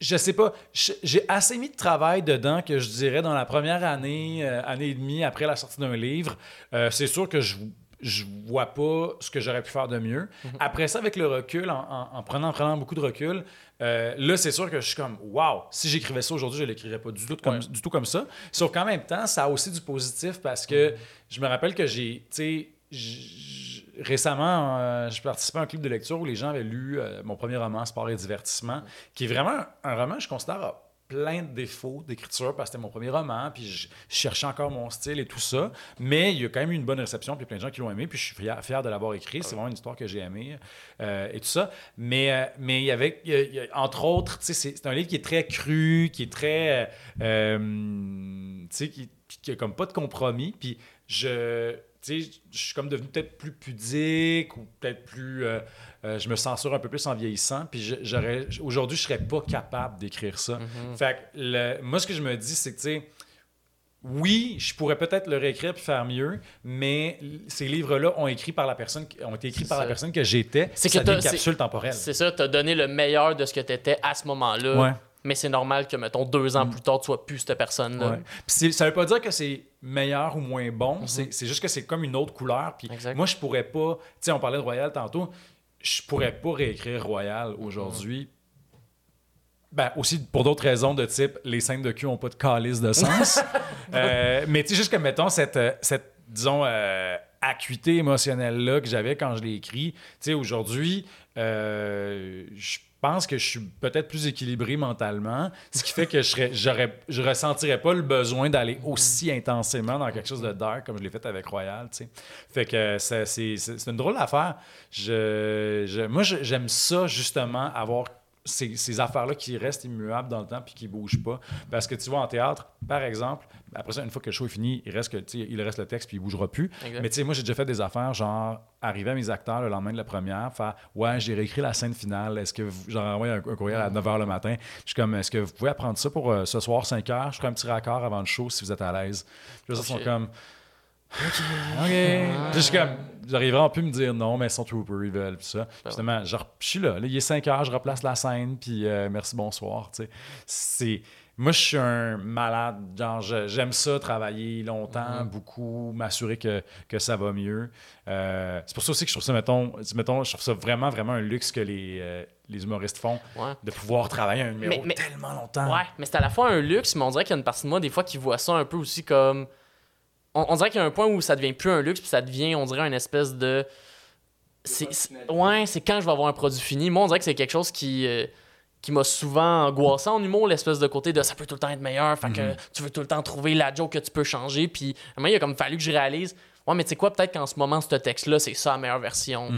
je sais pas, j'ai assez mis de travail dedans que je dirais dans la première année, euh, année et demie après la sortie d'un livre. euh, c'est sûr que je, je vois pas ce que j'aurais pu faire de mieux. Après ça, avec le recul, en, en- en prenant, en prenant beaucoup de recul, euh, là, c'est sûr que je suis comme, wow, si j'écrivais ça aujourd'hui, je l'écrirais pas du tout, comme, Ouais. du tout comme ça. Sauf qu'en même temps, ça a aussi du positif parce que je me rappelle que j'ai, tu sais, récemment, euh, je à un club de lecture où les gens avaient lu euh, mon premier roman, Sport et divertissement, qui est vraiment un roman, je considère, a plein de défauts d'écriture parce que c'était mon premier roman, puis je, cherchais encore mon style et tout ça. Mais il y a quand même eu une bonne réception, puis plein de gens qui l'ont aimé, puis je suis fier, de l'avoir écrit. C'est vraiment une histoire que j'ai aimée euh, et tout ça. Mais, euh, mais il y avait, il y a- il y a- entre autres, c'est un livre qui est très cru, qui est très. tu sais, qui, qui a comme pas de compromis. Puis je. Tu sais, je suis comme devenu peut-être plus pudique ou peut-être plus. euh, euh, je me censure un peu plus en vieillissant. Puis j'aurais. Aujourd'hui, je serais pas capable d'écrire ça. Fait que le- moi, ce que je me dis, c'est que, tu sais, oui, je pourrais peut-être le réécrire puis faire mieux, mais ces livres-là ont, écrit par la personne, ont été écrits C'est par la personne que j'étais. C'est Ça que une capsule c'est- temporelle. C'est ça, t'as donné le meilleur de ce que t'étais à ce moment-là. Ouais. Mais c'est normal que, mettons, deux ans plus tard, tu sois plus cette personne-là. Ouais. Puis ça veut pas dire que c'est meilleur ou moins bon, c'est- c'est juste que c'est comme une autre couleur. Puis Exact. moi, je pourrais pas. Tu sais, on parlait de Royal tantôt. Je pourrais pas réécrire Royal aujourd'hui. Ben, aussi pour d'autres raisons de type les scènes de cul ont pas de calice de sens. Euh, mais tu sais, juste que mettons cette, euh, cette disons, euh, acuité émotionnelle-là que j'avais quand je l'ai écrit. Tu sais, aujourd'hui, euh, je pense que je suis peut-être plus équilibré mentalement, ce qui fait que je serais, je ressentirais pas le besoin d'aller aussi intensément dans quelque chose de dark comme je l'ai fait avec Royal. Fait que c'est, c'est, c'est une drôle d'affaire. Je, je- moi, j'aime ça, justement, avoir ces, ces affaires-là qui restent immuables dans le temps puis qui bougent pas. Parce que tu vois, en théâtre, par exemple, après ça, une fois que le show est fini, il reste, que, il reste le texte puis il bougera plus. Exact. Mais tu sais, moi, j'ai déjà fait des affaires, genre, arriver à mes acteurs le lendemain de la première, faire Ouais, j'ai réécrit la scène finale. Est-ce que vous. J'en un, un courriel à 9 h le matin. Je suis comme Est-ce que vous pouvez apprendre ça pour euh, ce soir, 5 h Je ferai un petit raccord avant le show si vous êtes à l'aise. Puis là, sont comme. OK. Puis je suis comme. J'arriverai en plus me dire non, mais ils sont troopers, ils veulent, puis ça. Justement, je, re- je suis là, là, il est 5 heures, je replace la scène, puis euh, merci, bonsoir, tu sais. C'est... Moi, je suis un malade, genre, je- j'aime ça, travailler longtemps, beaucoup, m'assurer que, que ça va mieux. Euh, c'est pour ça aussi que je trouve ça, mettons, mettons je trouve ça vraiment, vraiment un luxe que les, euh, les humoristes font, Ouais. de pouvoir travailler un numéro Mais- mais- tellement longtemps. Ouais, mais c'est à la fois un luxe, mais on dirait qu'il y a une partie de moi, des fois, qui voit ça un peu aussi comme. On, on dirait qu'il y a un point où ça devient plus un luxe, puis ça devient, on dirait, une espèce de. C'est, ouais, c'est quand je vais avoir un produit fini. Moi, on dirait que c'est quelque chose qui. euh, qui m'a souvent angoissé en humour, l'espèce de côté de ça peut tout le temps être meilleur, fait que tu veux tout le temps trouver la joke que tu peux changer. Puis, à un moment, il a comme fallu que je réalise, ouais, mais tu sais quoi, peut-être qu'en ce moment, ce texte-là, c'est ça la meilleure version.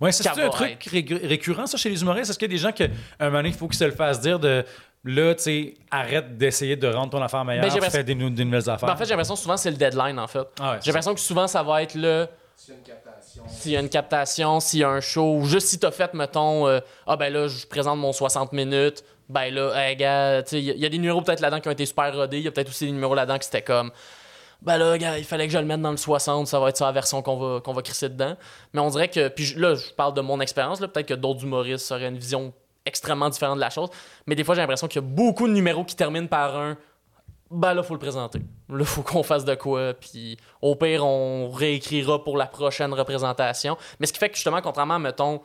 Ouais, ça, c'est un truc ré- récurrent, ça, chez les humoristes? Est-ce qu'il y a des gens que, un moment donné, il faut qu'ils se le fassent dire de là, tu sais, arrête d'essayer de rendre ton affaire meilleure, Ben, fais des, des nouvelles affaires. Ben, en fait, j'ai l'impression que souvent, c'est le deadline, en fait. Ah ouais, j'ai l'impression que souvent, ça va être le. S'il y a une captation. S'il y a une captation, s'il y a un show, ou juste si t'as fait, mettons, euh, ah ben là, je présente mon 60 minutes, ben là, hey, gars, tu sais, il y, a- il y a des numéros peut-être là-dedans qui ont été super rodés, il y a peut-être aussi des numéros là-dedans qui c'était comme, ben là, gars, il fallait que je le mette dans le 60, ça va être ça la version qu'on va, qu'on va crisser dedans. Mais on dirait que, puis là, je parle de mon expérience, là, peut-être que d'autres humoristes auraient une vision extrêmement différente de la chose, mais des fois, j'ai l'impression qu'il y a beaucoup de numéros qui terminent par un, ben là, faut le présenter. Là, faut qu'on fasse de quoi. Puis au pire, on réécrira pour la prochaine représentation. Mais ce qui fait que justement, contrairement, mettons,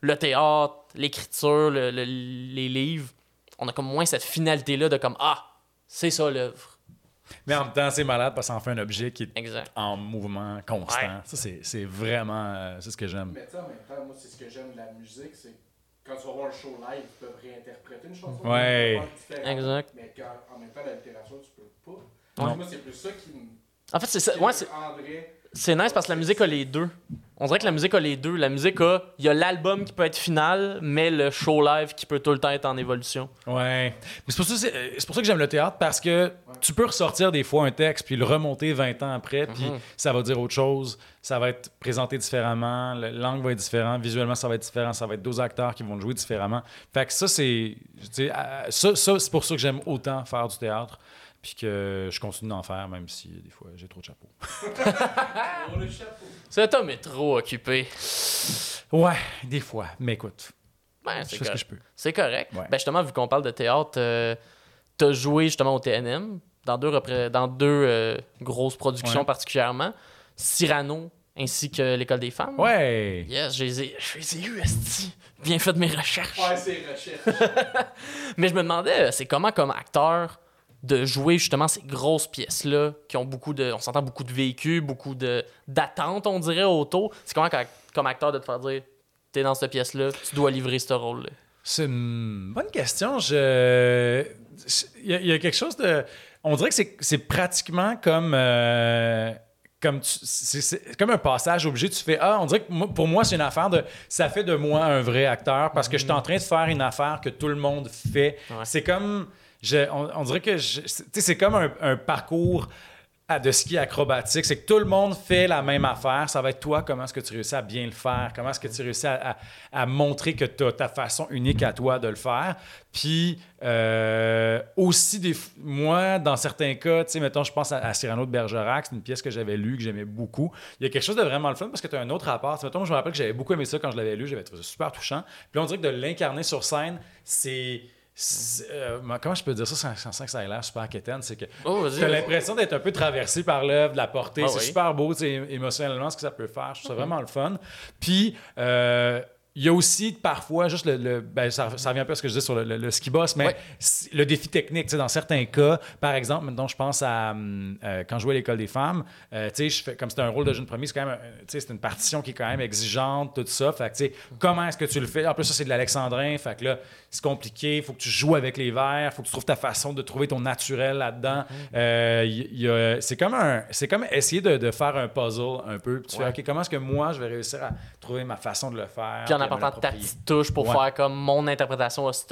le théâtre, l'écriture, le- le- les livres, on a comme moins cette finalité-là de comme Ah, c'est ça l'œuvre. Mais en même temps, c'est malade parce que ça en fait un objet qui est Exact. en mouvement constant. Ouais. Ça, c'est, c'est vraiment euh, c'est ce que j'aime. Mais tu sais, en même temps, moi, c'est ce que j'aime de la musique, c'est quand tu vas voir un show live, ils peuvent réinterpréter une chanson. Ouais. Exact. Mais quand, en même temps, la littérature, tu peux pas. Ouais. Moi, c'est plus ça qui me. En fait, c'est ça. Ouais, c'est- c'est nice parce que la musique a les deux. On dirait que la musique a les deux. La musique a. Il y a l'album qui peut être final, mais le show live qui peut tout le temps être en évolution. Ouais. Mais c'est pour, ça, c'est, pour ça que j'aime le théâtre parce que tu peux ressortir des fois un texte puis le remonter 20 ans après, puis Mhm. ça va dire autre chose, ça va être présenté différemment, la langue va être différente, visuellement ça va être différent, ça va être deux acteurs qui vont le jouer différemment. Fait que ça, c'est. tu sais, euh, Ça, ça, c'est pour ça que j'aime autant faire du théâtre, puis que je continue d'en faire, même si des fois j'ai trop de chapeaux. Le chapeau. Cet homme est trop occupé. Ouais, des fois. Mais écoute, Ben, je c'est fais ce que correct. je peux. C'est correct. Ouais. Ben justement, vu qu'on parle de théâtre, euh, t'as joué justement au TNM dans deux, repré- dans deux euh, grosses productions Ouais. particulièrement. Cyrano ainsi que l'école des femmes. Ouais. Yes, je les ai, je les ai eus, esti. Bien fait de mes recherches. Ouais, c'est recherche. Mais je me demandais, euh, c'est comment comme acteur de jouer justement ces grosses pièces-là qui ont beaucoup de. On s'entend beaucoup de véhicules, beaucoup de d'attentes, on dirait, autour. C'est comment comme- acteur de te faire dire t'es dans cette pièce-là, tu dois livrer ce rôle-là? C'est une bonne question. Je... Il, y a, il y a quelque chose de. On dirait que c'est- c'est pratiquement comme. euh, Comme, tu- c'est, c'est comme un passage obligé. Tu fais Ah, on dirait que moi- pour moi, c'est une affaire de. Ça fait de moi un vrai acteur parce que je suis en train de faire une affaire que tout le monde fait. Ouais. C'est comme. On, dirait que. c'est- comme un, parcours de ski acrobatique. C'est que tout le monde fait la même affaire. Ça va être toi, comment est-ce que tu réussis à bien le faire? Comment est-ce que tu réussis à, montrer que tu as ta façon unique à toi de le faire? Puis euh, aussi, des, moi, dans certains cas, tu sais, mettons, je pense à, Cyrano de Bergerac, c'est une pièce que j'avais lue, que j'aimais beaucoup. Il y a quelque chose de vraiment le fun parce que tu as un autre rapport. Mettons, je me rappelle que j'avais beaucoup aimé ça quand je l'avais lu, j'avais trouvé ça super touchant. Puis on dirait que de l'incarner sur scène, c'est. Euh, comment je peux dire ça sans, sans- que ça ait l'air super quétaine? C'est que Oh, vas-y. T'as l'impression d'être un peu traversé par l'œuvre, de la portée. Ah c'est oui. super beau, tu émotionnellement, ce que ça peut faire. Je trouve ça vraiment le fun. Puis, euh, il y a aussi parfois juste le. le- ben, ça, ça revient un peu à ce que je disais sur le, le- le ski boss, mais Ouais. le défi technique. tu sais, Dans certains cas, par exemple, maintenant, je pense à euh, quand je jouais à l'école des femmes, euh, tu sais, je fais- comme c'était un rôle de jeune premier, c'est quand même. sais, c'est une partition qui est quand même exigeante, tout ça. Fait que, tu sais, comment est-ce que tu le fais? En plus, ça, c'est de l'alexandrin. Fait que là, c'est compliqué. Il faut que tu joues avec les verres. Il faut que tu trouves ta façon de trouver ton naturel là-dedans. Euh, y a- c'est comme un, c'est comme essayer de, de faire un puzzle un peu. Tu Ouais. fais, OK, comment est-ce que moi, je vais réussir à trouver ma façon de le faire? Puis en apportant ta petite touche pour Ouais. faire comme mon interprétation à ce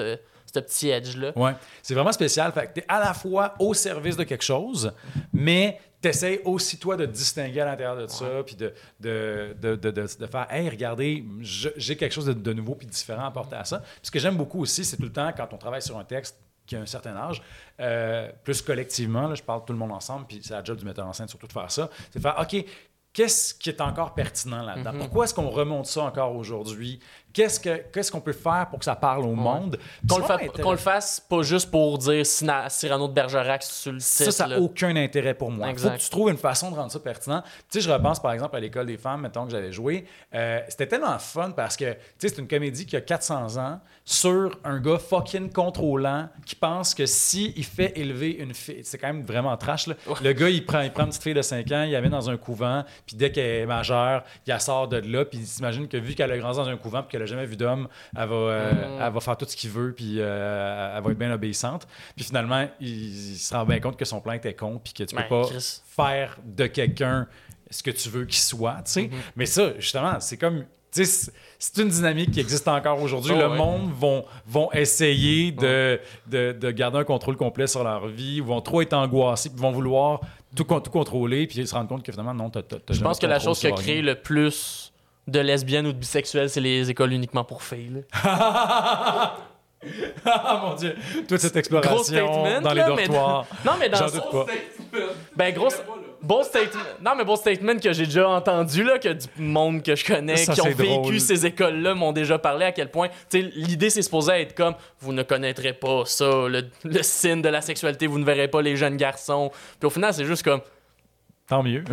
petit edge-là. Ouais, c'est vraiment spécial. Fait que t'es à la fois au service de quelque chose, mais t'essayes aussi, toi, de te distinguer à l'intérieur de ça, puis de, de, de, de, de- faire Hey, regardez, j'ai quelque chose de, nouveau puis différent à apporter à ça. Puis ce que j'aime beaucoup aussi, c'est tout le temps, quand on travaille sur un texte qui a un certain âge, euh, plus collectivement, là, je parle de tout le monde ensemble, puis c'est la job du metteur en scène surtout de faire ça, c'est de faire OK, qu'est-ce qui est encore pertinent là-dedans? Pourquoi est-ce qu'on remonte ça encore aujourd'hui? Qu'est-ce que- qu'est-ce qu'on peut faire pour que ça parle au monde? Qu'on le, fa- fasse pas juste pour dire Sina- Cyrano de Bergerac sur le Ça, titre. ça n'a aucun intérêt pour moi. Il faut Exact. que tu trouves une façon de rendre ça pertinent. Tu sais, je repense par exemple à l'école des femmes, mettons que j'avais joué. Euh, C'était tellement fun parce que, tu sais, c'est une comédie qui a 400 ans sur un gars fucking contrôlant qui pense que si il fait élever une fille, c'est quand même vraiment trash, là. Le gars, il prend, il prend une petite fille de 5 ans, il la met dans un couvent, puis dès qu'elle est majeure, il la sort de là, puis il s'imagine que vu qu'elle a grandi dans un couvent, puis qu'elle a jamais vu d'homme, elle va, euh, elle va faire tout ce qu'il veut, puis euh, elle va être bien obéissante. Puis finalement, il, il se rend bien compte que son plan était con, puis que tu peux Ben, pas Chris. faire de quelqu'un ce que tu veux qu'il soit, tu sais. Mais ça, justement, c'est comme... tu C'est une dynamique qui existe encore aujourd'hui. Oh, le ouais. monde vont, vont essayer de, de, de garder un contrôle complet sur leur vie, vont trop être angoissés, puis vont vouloir tout, tout contrôler, puis ils se rendent compte que finalement, non, t'as t'as- t'as Je pense que la chose qui a créé le plus de lesbiennes ou de bisexuels, c'est les écoles uniquement pour filles. ah mon dieu! Toute cette Gros exploration statement, dans les là, mais dortoirs. Non, mais dans le doute pas. Ben, gros, bon statement. Non, mais bon statement que j'ai déjà entendu, là, que du monde que je connais, Ça, qui ont vécu drôle. ces écoles-là, m'ont déjà parlé à quel point. Tu sais, l'idée, c'est supposé être comme vous ne connaîtrez pas ça, le, le signe de la sexualité, vous ne verrez pas les jeunes garçons. Puis au final, c'est juste comme. Tant mieux.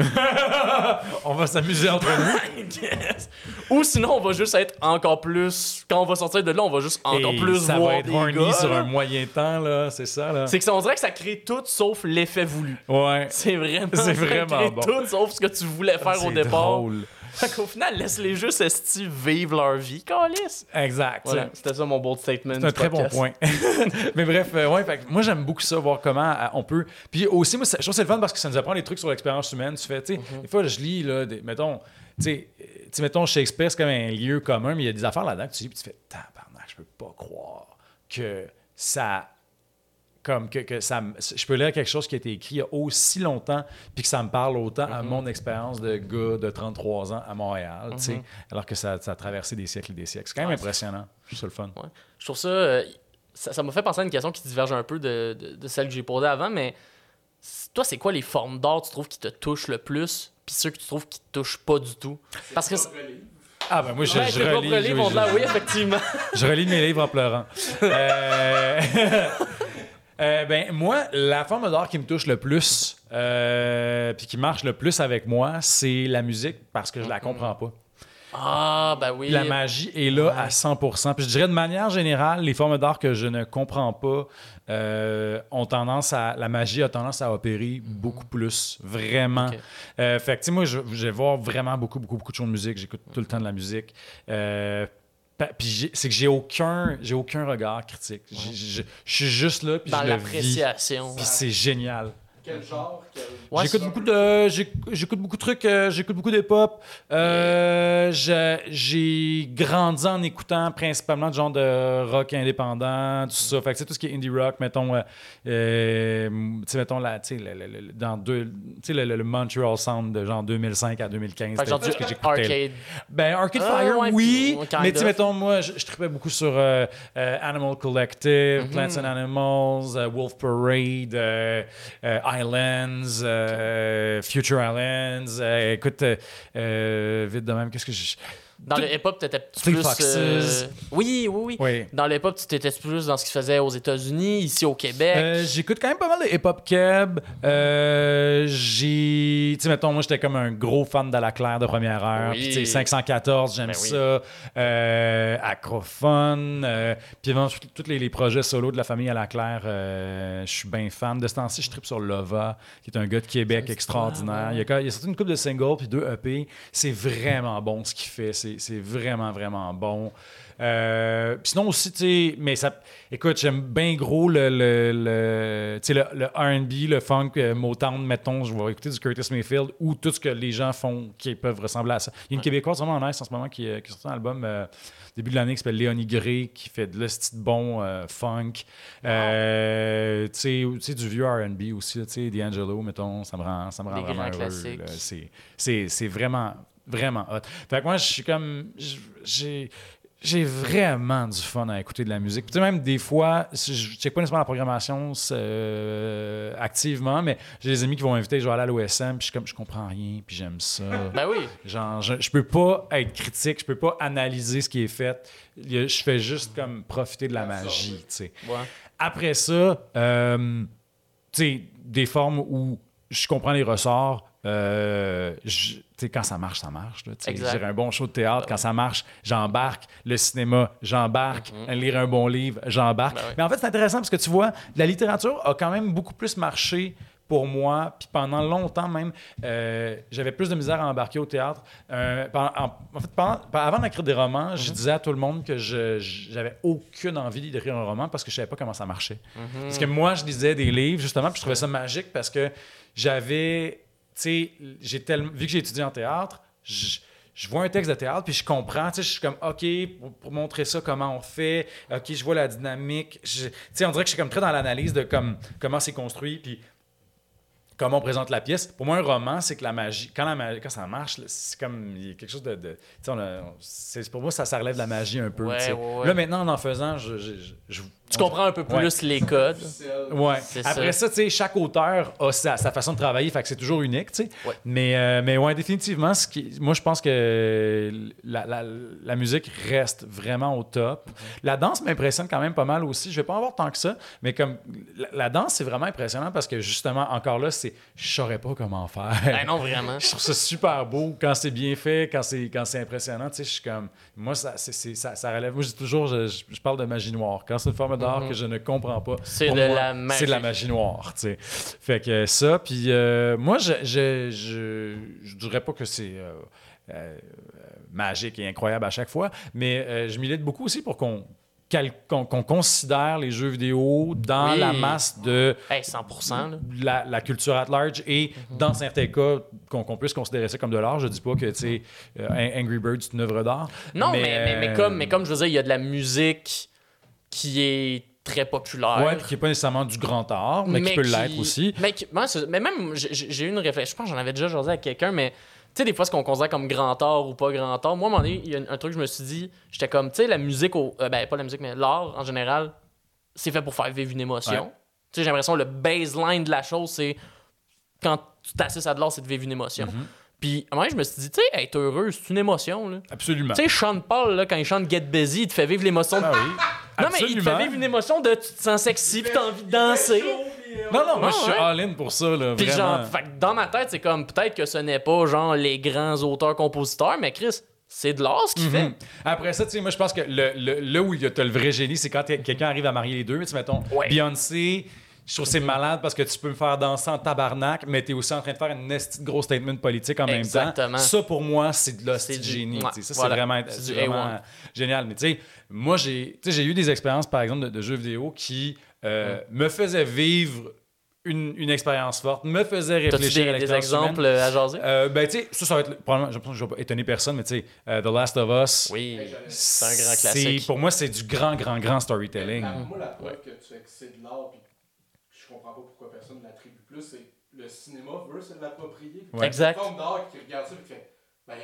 on va s'amuser entre nous. Yes. Ou sinon, on va juste être encore plus. Quand on va sortir de là, on va juste encore Et plus ça voir va être des horny gars, sur là. un moyen temps, là. C'est ça, là. C'est que ça, on dirait que ça crée tout sauf l'effet voulu. Ouais. C'est vraiment. C'est ça vraiment crée bon. tout sauf ce que tu voulais faire au C'est départ. drôle. Fait qu'au final, laisse-les juste esti vivre leur vie, Calis. Exact. Voilà, c'était ça mon bold statement. C'est un très bon point. Mais bref, euh, ouais, fait moi j'aime beaucoup ça, voir comment euh, on peut. Puis aussi, moi, je trouve que c'est le fun parce que ça nous apprend des trucs sur l'expérience humaine. Tu fais, tu sais, Mhm. des fois, je lis, là, des- mettons, tu sais, tu sais, mettons, Shakespeare, c'est comme un lieu commun, mais il y a des affaires là-dedans que tu lis, puis tu fais, tabarnak, je peux pas croire que ça. Comme que, que ça, me- je peux lire quelque chose qui a été écrit il y a aussi longtemps, puis que ça me parle autant à mon expérience de gars de 33 ans à Montréal, tu sais, alors que ça, ça a traversé des siècles et des siècles. C'est quand même Ouais. impressionnant. Je trouve ça le fun. Ouais. Je trouve ça, euh, ça. ça m'a fait penser à une question qui diverge un peu de, de- de celle que j'ai posée avant, mais toi, c'est quoi les formes d'art tu trouves qui te touchent le plus, puis ceux que tu trouves qui te touchent pas du tout? Parce que. c'est- Ah ben moi je, Ouais, je relis, livres je, oui, effectivement. je relis mes livres en pleurant. Euh, Euh, ben, moi, la forme d'art qui me touche le plus, euh, puis qui marche le plus avec moi, c'est la musique parce que je la comprends pas. Ah, ben oui. La magie est là à 100%. Puis je dirais de manière générale, les formes d'art que je ne comprends pas euh, ont tendance à. La magie a tendance à opérer beaucoup plus. Vraiment. Euh, fait que, tu sais, moi, je, je vais voir vraiment beaucoup, beaucoup, beaucoup de shows de musique. J'écoute tout le temps de la musique. Euh, puis j'ai- c'est que j'ai aucun, j'ai aucun regard critique. Je suis juste là, puis Dans l'appréciation. Puis c'est génial. Quel genre quel... Ouais, j'écoute beaucoup de j'éc- j'écoute beaucoup de trucs euh, j'écoute beaucoup de pop Euh, j'ai grandi en écoutant principalement du genre de rock indépendant tout ça. Fait que c'est tout ce qui est indie rock mettons euh, euh, tu sais mettons la tu sais le, le- le- dans deux tu sais le, le- le Montreal Sound de genre 2005 à 2015 Fait que genre du que arcade. ben, Arcade Ah, Fire, ouais, oui. mais tu mettons, moi, je, je tripais beaucoup sur euh, euh, Animal Collective, Mhm. Plants and Animals, euh, Wolf Parade, euh, euh, Islands, euh, Future Islands. euh, écoute, euh, euh, vite de même, qu'est-ce que je. Dans le hip-hop, t'étais Fleet plus. Euh, Oui, oui, oui. Oui. Dans le hip-hop, tu t'étais plus dans ce qui se faisait aux États-Unis, ici au Québec. Euh, j'écoute quand même pas mal de hip-hop keb. Euh, j'ai. Tu sais, mettons, moi, j'étais comme un gros fan de la Claire de première heure. Oui. Puis, tu sais, 514, j'aime Ben ça. Acrophone. puis, évidemment, tous les, les projets solo de la famille à la Claire, euh, je suis bien fan. De ce temps-ci, je tripe sur Lova, qui est un gars de Québec extraordinaire. Il y a, quand- il y a surtout une couple de singles puis deux EP. C'est vraiment bon ce qu'il fait. C'est c'est vraiment, vraiment bon. Euh, sinon aussi, tu sais, mais ça. Écoute, j'aime bien gros le, le, le, le, le RB, le funk, euh, Motown, mettons. Je vais écouter du Curtis Mayfield ou tout ce que les gens font qui peuvent ressembler à ça. Il y a une Québécoise vraiment nice en ce moment qui, euh, qui sort un album euh, début de l'année qui s'appelle Léonie Gray, qui fait de l'esti de bon funk. Tu sais, du vieux RB aussi, tu sais, D'Angelo, mettons, ça me rend, ça me rend vraiment heureux. c'est vraiment, vraiment hot. Fait que moi, je suis comme. J'ai. J'ai vraiment du fun à écouter de la musique. Puis, tu sais, même des fois, je ne check pas nécessairement la programmation euh, activement, mais j'ai des amis qui vont m'inviter, je vais aller à l'OSM, puis je suis comme, je comprends rien, puis j'aime ça. Ben oui. Genre, je, je peux pas être critique, je peux pas analyser ce qui est fait. Je fais juste comme profiter de la magie, tu sais. Ouais. Après ça, euh, tu sais, des formes où je comprends les ressorts. euh, je- sais, quand ça marche, ça marche. Lire un bon show de théâtre, quand ça marche, j'embarque. Le cinéma, j'embarque. Lire un bon livre, j'embarque. Ben oui. Mais en fait, c'est intéressant parce que tu vois, la littérature a quand même beaucoup plus marché pour moi. Puis pendant longtemps même, euh, j'avais plus de misère à embarquer au théâtre. Euh, en, en fait, pendant- avant d'écrire des romans, je disais à tout le monde que je j'avais aucune envie d'écrire un roman parce que je savais pas comment ça marchait. Parce que moi, je lisais des livres justement, puis je trouvais ça magique parce que j'avais, sais, j'ai tellement, vu que j'ai étudié en théâtre, je, je vois un texte de théâtre, puis je comprends, tu sais, je suis comme, OK, pour, pour montrer ça, comment on fait, OK, je vois la dynamique, Je- tu sais, on dirait que je suis comme très dans l'analyse de comme, comment c'est construit, puis comment on présente la pièce. Pour moi, un roman, c'est que la magie, quand, la magie, quand ça marche, c'est comme il y a quelque chose de. de- on a- pour moi, ça, ça relève de la magie un peu. Ouais. Là, maintenant, en en faisant, je. je- je- je- Tu comprends un peu plus Ouais. les codes. Ouais. Après ça. ça, tu sais, chaque auteur a sa, sa façon de travailler, fait que c'est toujours unique, tu sais. Ouais. Mais, euh, mais ouais, définitivement, ce qui, moi, je pense que la, la- la musique reste vraiment au top. Mhm. La danse m'impressionne quand même pas mal aussi. Je vais pas en avoir tant que ça, mais comme la, la danse, c'est vraiment impressionnant parce que justement, encore là, c'est je saurais pas comment faire. Ben non, vraiment. Je trouve ça super beau quand c'est bien fait, quand c'est quand c'est impressionnant. Tu sais, je suis comme moi ça, ça, ça relève. Moi je dis toujours, je, je- je parle de magie noire. Quand c'est une forme d'art que je ne comprends pas, C'est de la magie. C'est de la magie noire. Tu sais. Fait que ça, puis euh, moi je, je, je je dirais pas que c'est euh, euh, magique et incroyable à chaque fois, mais euh, je milite beaucoup aussi pour qu'on qu'on considère les jeux vidéo dans Oui. la masse de Hey, 100%. Là. la, la culture at large et dans certains cas qu'on puisse considérer ça comme de l'art. Je dis pas que tu sais euh, Angry Birds c'est une œuvre d'art. Non, mais, mais, mais euh, comme, mais comme je veux dire, il y a de la musique qui est très populaire. ouais, puis qui est pas nécessairement du grand art, mais, qui peut l'être aussi. Mais, qui- moi, mais même, j'ai eu une réflexion. Je pense que j'en avais déjà jasé avec quelqu'un, mais tu sais, des fois, ce qu'on considère comme grand art ou pas grand art. Moi, à un moment donné, il y a un, truc que je me suis dit, j'étais comme, tu sais, la musique, au, euh, ben, pas la musique, mais l'art en général, c'est fait pour faire vivre une émotion. Ouais. Tu sais, j'ai l'impression le baseline de la chose, c'est quand tu t'assises à de l'art, c'est de vivre une émotion. Mm-hmm. Puis, à un moment donné, je me suis dit, tu sais, être heureux, c'est une émotion, là. Absolument. Tu sais, Sean Paul, là, quand il chante Get Busy, il te fait vivre l'émotion. de- Ah oui. Non, mais il te fait vivre une émotion de tu te sens sexy puis t'as envie de danser. Non, non, moi, je suis ouais. all-in pour ça, là, Puis genre, fait que dans ma tête, c'est comme peut-être que ce n'est pas genre les grands auteurs-compositeurs, mais Chris, c'est de l'art ce qu'il fait. Mhm. Après ça, tu sais, moi, je pense que le, le- là où il y a le vrai génie, c'est quand quelqu'un arrive à marier les deux. Tu mettons, Ouais. Beyoncé, je trouve que c'est malade parce que tu peux me faire danser en tabarnak, mais t'es aussi en train de faire une gros statement politique en même Exactement. temps. Ça, pour moi, c'est de l'hostie génie. ouais, tu ça, voilà. c'est vraiment, C'est c'est du vraiment A1. génial. Mais tu sais, moi, j'ai tu sais, j'ai eu des expériences, par exemple, de, de jeux vidéo qui euh, me faisaient vivre une, une expérience forte, me faisaient T'as-tu réfléchir à des, des l'expérience humaine. exemples euh, à jaser? Euh, ben, tu sais, ça, ça va être. le- Probablement, je pense que je vais pas étonner personne, mais tu sais, The Last of Us. Oui, C'est un grand classique. Pour moi, c'est du grand, grand, grand storytelling. Moi, la preuve que tu de l'art, puis comprends pas pourquoi personne ne l'attribue plus, c'est le cinéma veut se l'approprier. Ouais. Exact. Forme d'art qui regarde ça et qui fait ben,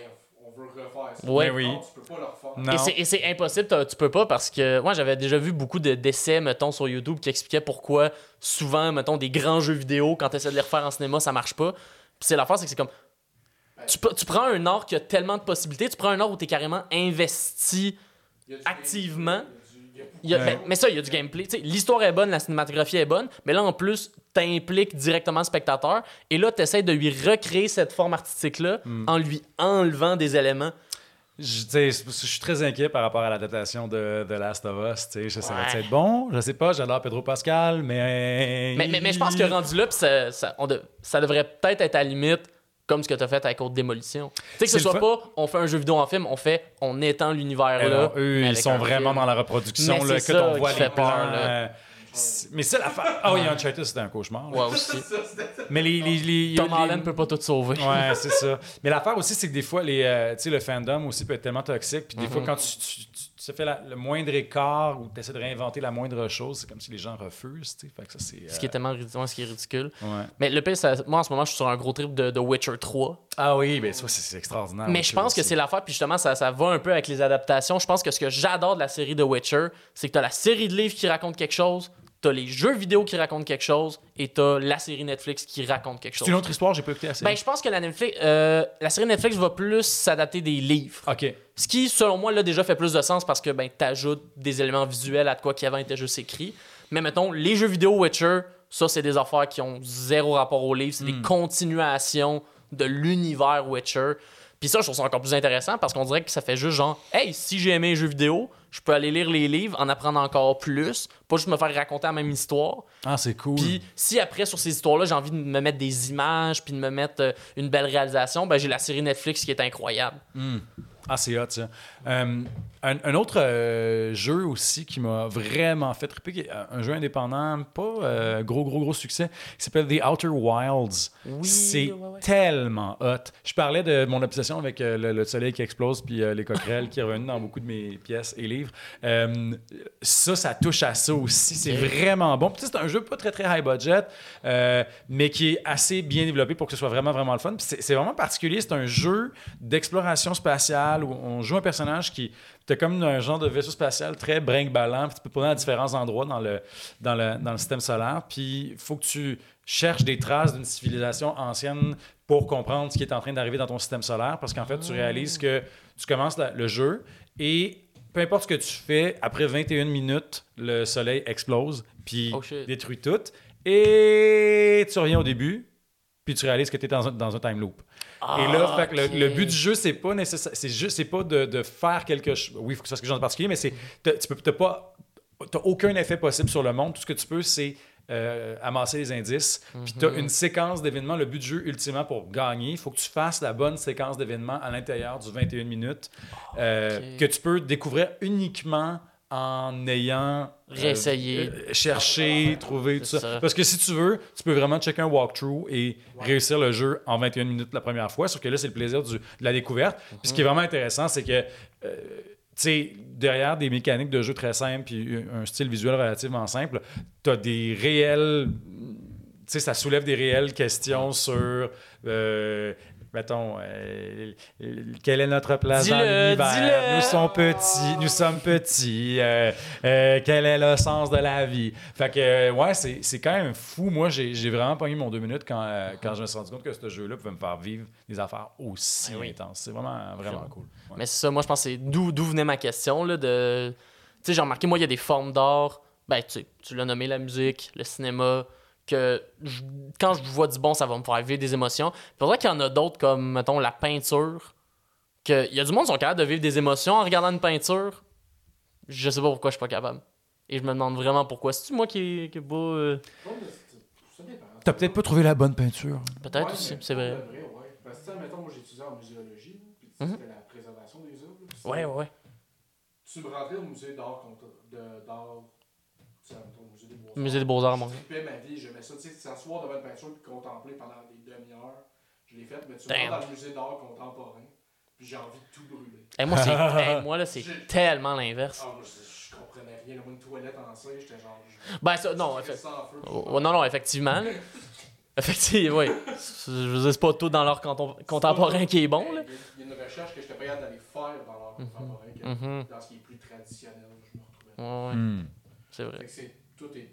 on veut refaire ça. Ouais. Ben oui. Non, tu peux pas le refaire. Non. Et c'est- impossible, tu peux pas parce que moi j'avais déjà vu beaucoup de d'essais, mettons, sur YouTube qui expliquaient pourquoi souvent, mettons, des grands jeux vidéo, quand tu essaies de les refaire en cinéma, ça marche pas. Puis c'est l'affaire, c'est que c'est comme. Tu, peux- tu prends un art qui a tellement de possibilités, tu prends un art où tu es carrément investi. Activement, il y a mais ça, il y a du gameplay. L'histoire est bonne, la cinématographie est bonne, mais là en plus, t'impliques directement le spectateur. Et là, tu essaies de lui recréer cette forme artistique-là en lui enlevant des éléments. Je, suis très inquiet par rapport à l'adaptation de The Last of Us. tu sais. Je sais, ça va Ouais. être bon? Je sais pas, j'adore Pedro Pascal, mais. Mais, mais, mais je pense que rendu là, pis ça, ça, on de- ça devrait peut-être être à la limite comme ce que tu as fait avec Haute Démolition. Tu sais, que C'est ce soit fun. pas on fait un jeu vidéo en film, on fait on étend l'univers Eh là. non, eux, ils sont vraiment film. dans la reproduction, Mais là, c'est que on voit les fait peur, plans. là. euh, c'est- mais ça, l'affaire. Ah oui, Uncharted, c'était un cauchemar. là. Ouais, aussi. Mais les. les, les- Tom les- Holland peut pas tout sauver. Ouais, c'est ça. Mais l'affaire aussi, c'est que des fois, les, euh, tu sais, le fandom aussi peut être tellement toxique. Puis des Mhm. fois, quand tu, tu, tu- tu fais la- le moindre écart ou tu essaies de réinventer la moindre chose, c'est comme si les gens refusent. tu sais. Fait que ça, c'est. Ce qui est euh, tellement ridicule, ce qui est ridicule. ouais. Mais le pire, ça- moi en ce moment, je suis sur un gros trip de, de Witcher 3. Ah oui, ben ça, c'est extraordinaire. Mais Witcher je pense que c'est l'affaire, puis justement, ça, ça va un peu avec les adaptations. Je pense que ce que j'adore de la série de Witcher, c'est que t'as la série de livres qui raconte quelque chose, t'as les jeux vidéo qui racontent quelque chose, et t'as la série Netflix qui raconte quelque C'est chose. une autre histoire, j'ai pas écouté assez. Ben, je pense que la, Netflix, euh, la série Netflix va plus s'adapter des livres. Ok. Ce qui, selon moi, là, déjà fait plus de sens parce que ben, t'ajoutes des éléments visuels à de quoi qui avant était juste écrit. Mais mettons, les jeux vidéo Witcher, ça, c'est des affaires qui ont zéro rapport au livre. C'est des continuations de l'univers Witcher. Puis ça, je trouve ça encore plus intéressant parce qu'on dirait que ça fait juste genre, hey, si j'ai aimé les jeux vidéo, je peux aller lire les livres, en apprendre encore plus, pas juste me faire raconter la même histoire. Ah, c'est cool. Puis si après, sur ces histoires-là, j'ai envie de me mettre des images, puis de me mettre euh, une belle réalisation, ben j'ai la série Netflix qui est incroyable. Ah, c'est hot, ça. Euh, un, un autre euh, jeu aussi qui m'a vraiment fait triper, est un jeu indépendant, pas euh, gros, gros, gros succès, qui s'appelle The Outer Wilds. Oui, c'est ouais, ouais. tellement hot. Je parlais de mon obsession avec euh, le, le soleil qui explose puis euh, les coquerelles qui reviennent dans beaucoup de mes pièces et livres. Euh, ça, ça touche à ça aussi. C'est vraiment bon. C'est un jeu pas très, très high budget, euh, mais qui est assez bien développé pour que ce soit vraiment, vraiment le fun. C'est vraiment particulier. C'est un jeu d'exploration spatiale où on joue un personnage qui T'as comme un genre de vaisseau spatial très brinque-ballant, puis tu peux poser à différents endroits dans le, dans le, dans le système solaire, puis il faut que tu cherches des traces d'une civilisation ancienne pour comprendre ce qui est en train d'arriver dans ton système solaire, parce qu'en fait, tu réalises que tu commences la- le jeu et peu importe ce que tu fais, après 21 minutes, le soleil explose, puis Oh détruit tout, et tu reviens au début, puis tu réalises que tu es dans un, dans un time loop. Et là, Ah, fait que le- but du jeu, c'est pas nécessaire, c'est juste, c'est pas de, de faire quelque chose. Oui, il faut que ça fasse quelque chose de particulier, mais c'est, tu peux, t'as pas, t'as aucun effet possible sur le monde. Tout ce que tu peux, c'est euh, amasser les indices. Puis tu as Mhm. une séquence d'événements. Le but du jeu, ultimement, pour gagner, il faut que tu fasses la bonne séquence d'événements à l'intérieur du 21 minutes euh, Ok. que tu peux découvrir uniquement en ayant euh, Réessayé. euh, cherché, trouvé, tout ça. ça. Parce que si tu veux, tu peux vraiment checker un walkthrough et réussir le jeu en 21 minutes la première fois. Sauf que là, c'est le plaisir du- de la découverte. Puis ce qui est vraiment intéressant, c'est que, euh, tu sais, derrière des mécaniques de jeu très simples puis un style visuel relativement simple, tu as des réels. Tu sais, ça soulève des réelles questions sur. euh, Mettons, euh, quelle est notre place dans l'univers? Nous sommes petits, nous sommes petits. euh, euh, quel est le sens de la vie? Fait que, euh, ouais, c'est quand même fou. Moi, j'ai vraiment pas eu mon deux minutes quand, quand je me suis rendu compte que ce jeu-là pouvait me faire vivre des affaires aussi Ah oui. intenses. C'est vraiment, vraiment cool. Ouais. Mais c'est ça, moi je pense que c'est d'où d'où venait ma question là, de. Tu sais, j'ai remarqué, moi, il y a des formes d'art. Ben, tu l'as nommé la musique, le cinéma, que je- quand je vois du bon, ça va me faire vivre des émotions. Puis pour vrai qu'il y en a d'autres, comme, mettons, la peinture, que il y a du monde qui sont capables de vivre des émotions en regardant une peinture. Je sais pas pourquoi je suis pas capable. Et je me demande vraiment pourquoi. C'est-tu moi qui, qui est pas. euh. T'as peut-être pas trouvé la bonne peinture. Peut-être Ouais, aussi, c'est vrai. ouais. Parce que, mettons, moi, j'ai étudié en muséologie, puis tu sais, Mhm. c'était la préservation des œuvres. ouais, ouais. Tu me rentrais au musée d'art, musée des Beaux-Arts. Musée des Beaux-Arts, à Je ma vie, j'aimais ça. Tu sais, s'asseoir devant une peinture puis contempler pendant des demi-heures. Je l'ai fait, mais tu rentres dans le musée d'art contemporain, puis j'ai envie de tout brûler. Hey, moi, c'est, hey, moi, là, c'est tellement l'inverse. Ah, moi, je, je comprenais rien. Là, moi, une toilette en cire, j'étais genre. je- Ben, ça, non, je effe- ça feu, Oh, je- non, non, effectivement. là. Effectivement, oui. Je veux dire, c'est pas tout dans l'art contemporain qui est bon, là. Il y a- il y a une recherche que j'étais pas capable d'aller faire dans l'art contemporain, que Mhm. dans ce qui est plus traditionnel, je me retrouvais. Ouais, ouais, Hmm. c'est vrai. Fait que c'est, tout est.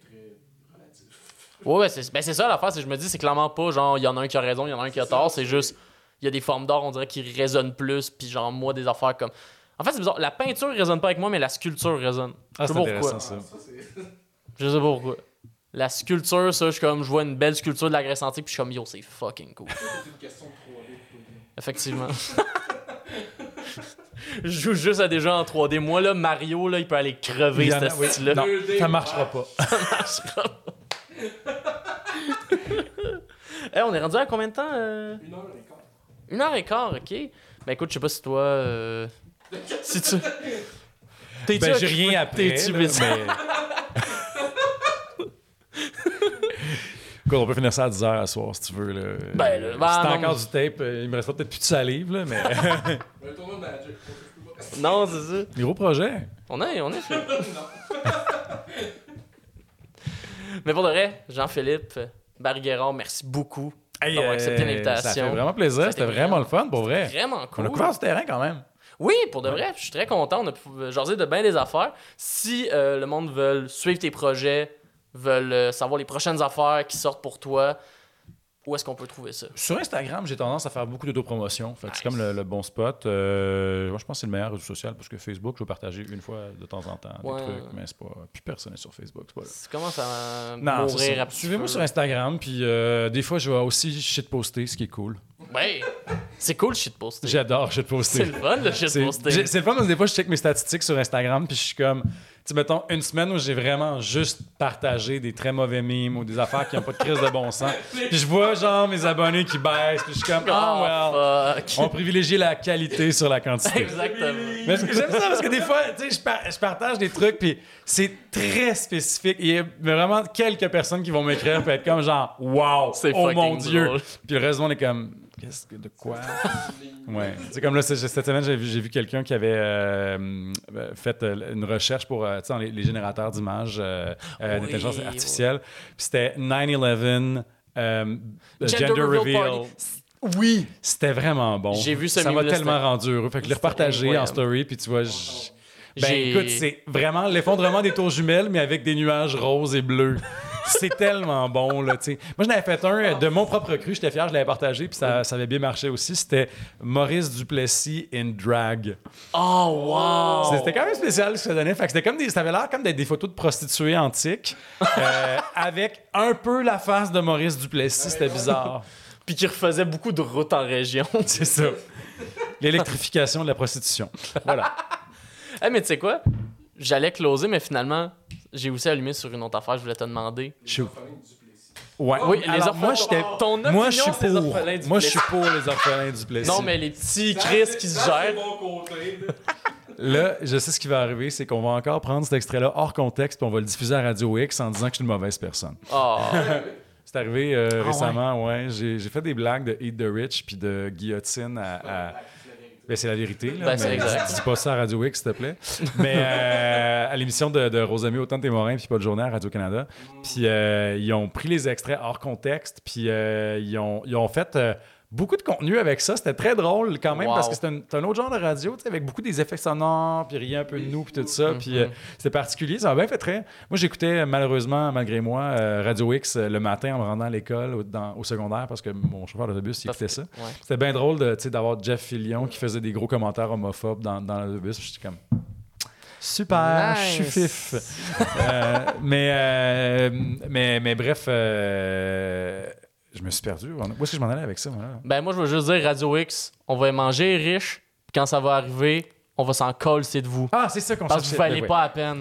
Ouais, ouais, c'est, ben, c'est ça l'affaire, c'est je me dis, c'est clairement pas genre, il y en a un qui a raison, il y en a un qui a ça, tort, c'est juste, il y a des formes d'art, on dirait, qui résonnent plus, puis genre, moi, des affaires comme. En fait, c'est bizarre, la peinture résonne pas avec moi, mais la sculpture résonne. Ah, Je c'est sais pas pourquoi. Ah, ça. ça. Je sais pas pourquoi. La sculpture, ça, je suis comme, je vois une belle sculpture de la Grèce antique, puis je suis comme, yo, c'est fucking cool. c'est une question de 3D. pour toi. Effectivement. je joue juste à des jeux en 3D. Moi, là, Mario, là, il peut aller crever, Il y en ce a- oui. style-là. Non, 2D, ça marchera pas. Hey, on est rendu à combien de temps? euh? Une heure et quart. Une heure et quart, ok. Ben écoute, je sais pas si toi. euh, Si tu. T'es-tu Ben, j'ai rien appris. T'es-tu busy? Écoute, on peut finir ça à 10h à soir si tu veux. Là. Ben, là, si ben, t'as non, encore mais- du tape, euh, il me restera peut-être plus de salive, là, mais. Un tournoi Magic. Non, c'est ça. Gros projet. On est, on est. Mais pour de vrai, Jean-Philippe Barguerrand, merci beaucoup Hey, d'avoir accepté euh, l'invitation. Ça fait vraiment plaisir. C'était vraiment le fun, pour vrai. Vraiment On a cool. couvert ce terrain quand même. Oui, pour de vrai, je suis très content. On a pu jaser de bien des affaires. Si euh, le monde veut suivre tes projets, veulent euh, savoir les prochaines affaires qui sortent pour toi, où est-ce qu'on peut trouver ça? Sur Instagram, j'ai tendance à faire beaucoup d'autopromotion. Fait que c'est Nice. comme le, le bon spot. Euh, moi, je pense que c'est le meilleur réseau social parce que Facebook, je vais partager une fois de temps en temps des trucs, mais c'est pas. Plus personne n'est sur Facebook, c'est pas là. Tu commences à Non, c'est mourir Suivez-moi sur Instagram, puis euh, des fois, je vais aussi shitposter, ce qui est cool. Ouais. C'est cool, shitposter. J'adore C'est shitposter. le fun, le C'est shitposter. j'ai- c'est le fun parce que des fois, je check mes statistiques sur Instagram, puis je suis comme, sais, mettons, une semaine où j'ai vraiment juste partagé des très mauvais mimes ou des affaires qui n'ont pas de crise de bon sens. Puis je vois, genre, mes abonnés qui baissent, puis je suis comme, ah, well. Oh, On fuck. privilégie la qualité sur la quantité. Exactement. Mais j'aime ça parce que des fois, tu sais, je, par- je partage des trucs puis c'est très spécifique. Il y a vraiment quelques personnes qui vont m'écrire puis être comme genre, wow, C'est oh mon dieu. drôle. Puis le reste du monde est comme, qu'est-ce que de quoi? Ouais. C'est comme là, cette semaine, j'ai vu, vu quelqu'un qui avait euh, euh, fait euh, une recherche pour euh, tu sais, dans les, les générateurs d'images euh, euh, Oui, d'intelligence oui. artificielle. Puis c'était 9/11 euh, Gender gender, reveal. Oui, c'était vraiment bon. J'ai vu ce Ça m'a tellement rendu heureux. Fait que c'était repartagé en story, puis tu vois, ben J'ai- écoute, c'est vraiment l'effondrement des tours jumelles, mais avec des nuages roses et bleus. C'est tellement bon, là, tu sais. Moi, j'en avais fait un euh, de mon propre cru, j'étais fier, je l'avais partagé, puis ça, ça avait bien marché aussi. C'était Maurice Duplessis in drag. Oh, wow! C'était quand même spécial ce que ça donnait. Fait que c'était comme des, ça avait l'air comme d'être des photos de prostituées antiques, euh, avec un peu la face de Maurice Duplessis. C'était bizarre. Puis qui refaisait beaucoup de routes en région. C'est ça. L'électrification de la prostitution. Voilà. Eh, mais tu sais quoi? J'allais closer, mais finalement, j'ai aussi allumé sur une autre affaire, je voulais te demander. Je-. Ouais. Oui, les Alors, orphelins- moi, j'étais. Ton Moi, je suis opinion, pour. orphelins du Moi, je suis pour les orphelins du Plessis. Non, mais les petits Chris qui se gèrent. mon côté, là. Je sais ce qui va arriver, c'est qu'on va encore prendre cet extrait-là hors contexte, puis on va le diffuser à Radio X en disant que je suis une mauvaise personne. Oh. C'est arrivé euh, Ah récemment, ouais. J'ai j'ai fait des blagues de Eat the Rich puis de guillotine à. à- Ben, c'est la vérité. Là, Ben, c'est mais exact. Dis pas ça à Radio X, s'il te plaît. Mais euh, à l'émission de, de Rosamie Autant de Témoins puis pas de journée à Radio-Canada. Puis euh, ils ont pris les extraits hors contexte, puis euh, ils, ont, ils ont fait euh, beaucoup de contenu avec ça. C'était très drôle quand même Wow. parce que c'est un, autre genre de radio, avec beaucoup des effets sonores, puis rien un peu de nous, puis tout ça. Puis euh, c'était particulier. Ça m'a bien fait très. Moi, j'écoutais euh, malheureusement, malgré moi, euh, Radio X le matin en me rendant à l'école au, au secondaire parce que mon chauffeur d'autobus, il écoutait ça. Ouais. C'était bien drôle d'avoir Jeff Fillion qui faisait des gros commentaires homophobes dans, dans l'autobus. J'étais comme. Super, je suis fif. Euh, mais, mais, mais bref, je me suis perdu. Où est-ce que je m'en allais avec ça? moi, là? Ben, moi, je veux juste dire, Radio X, on va manger riche, puis quand ça va arriver, on va s'en coller, c'est de vous. Ah, c'est ça qu'on Parce que vous valez Ben pas la peine.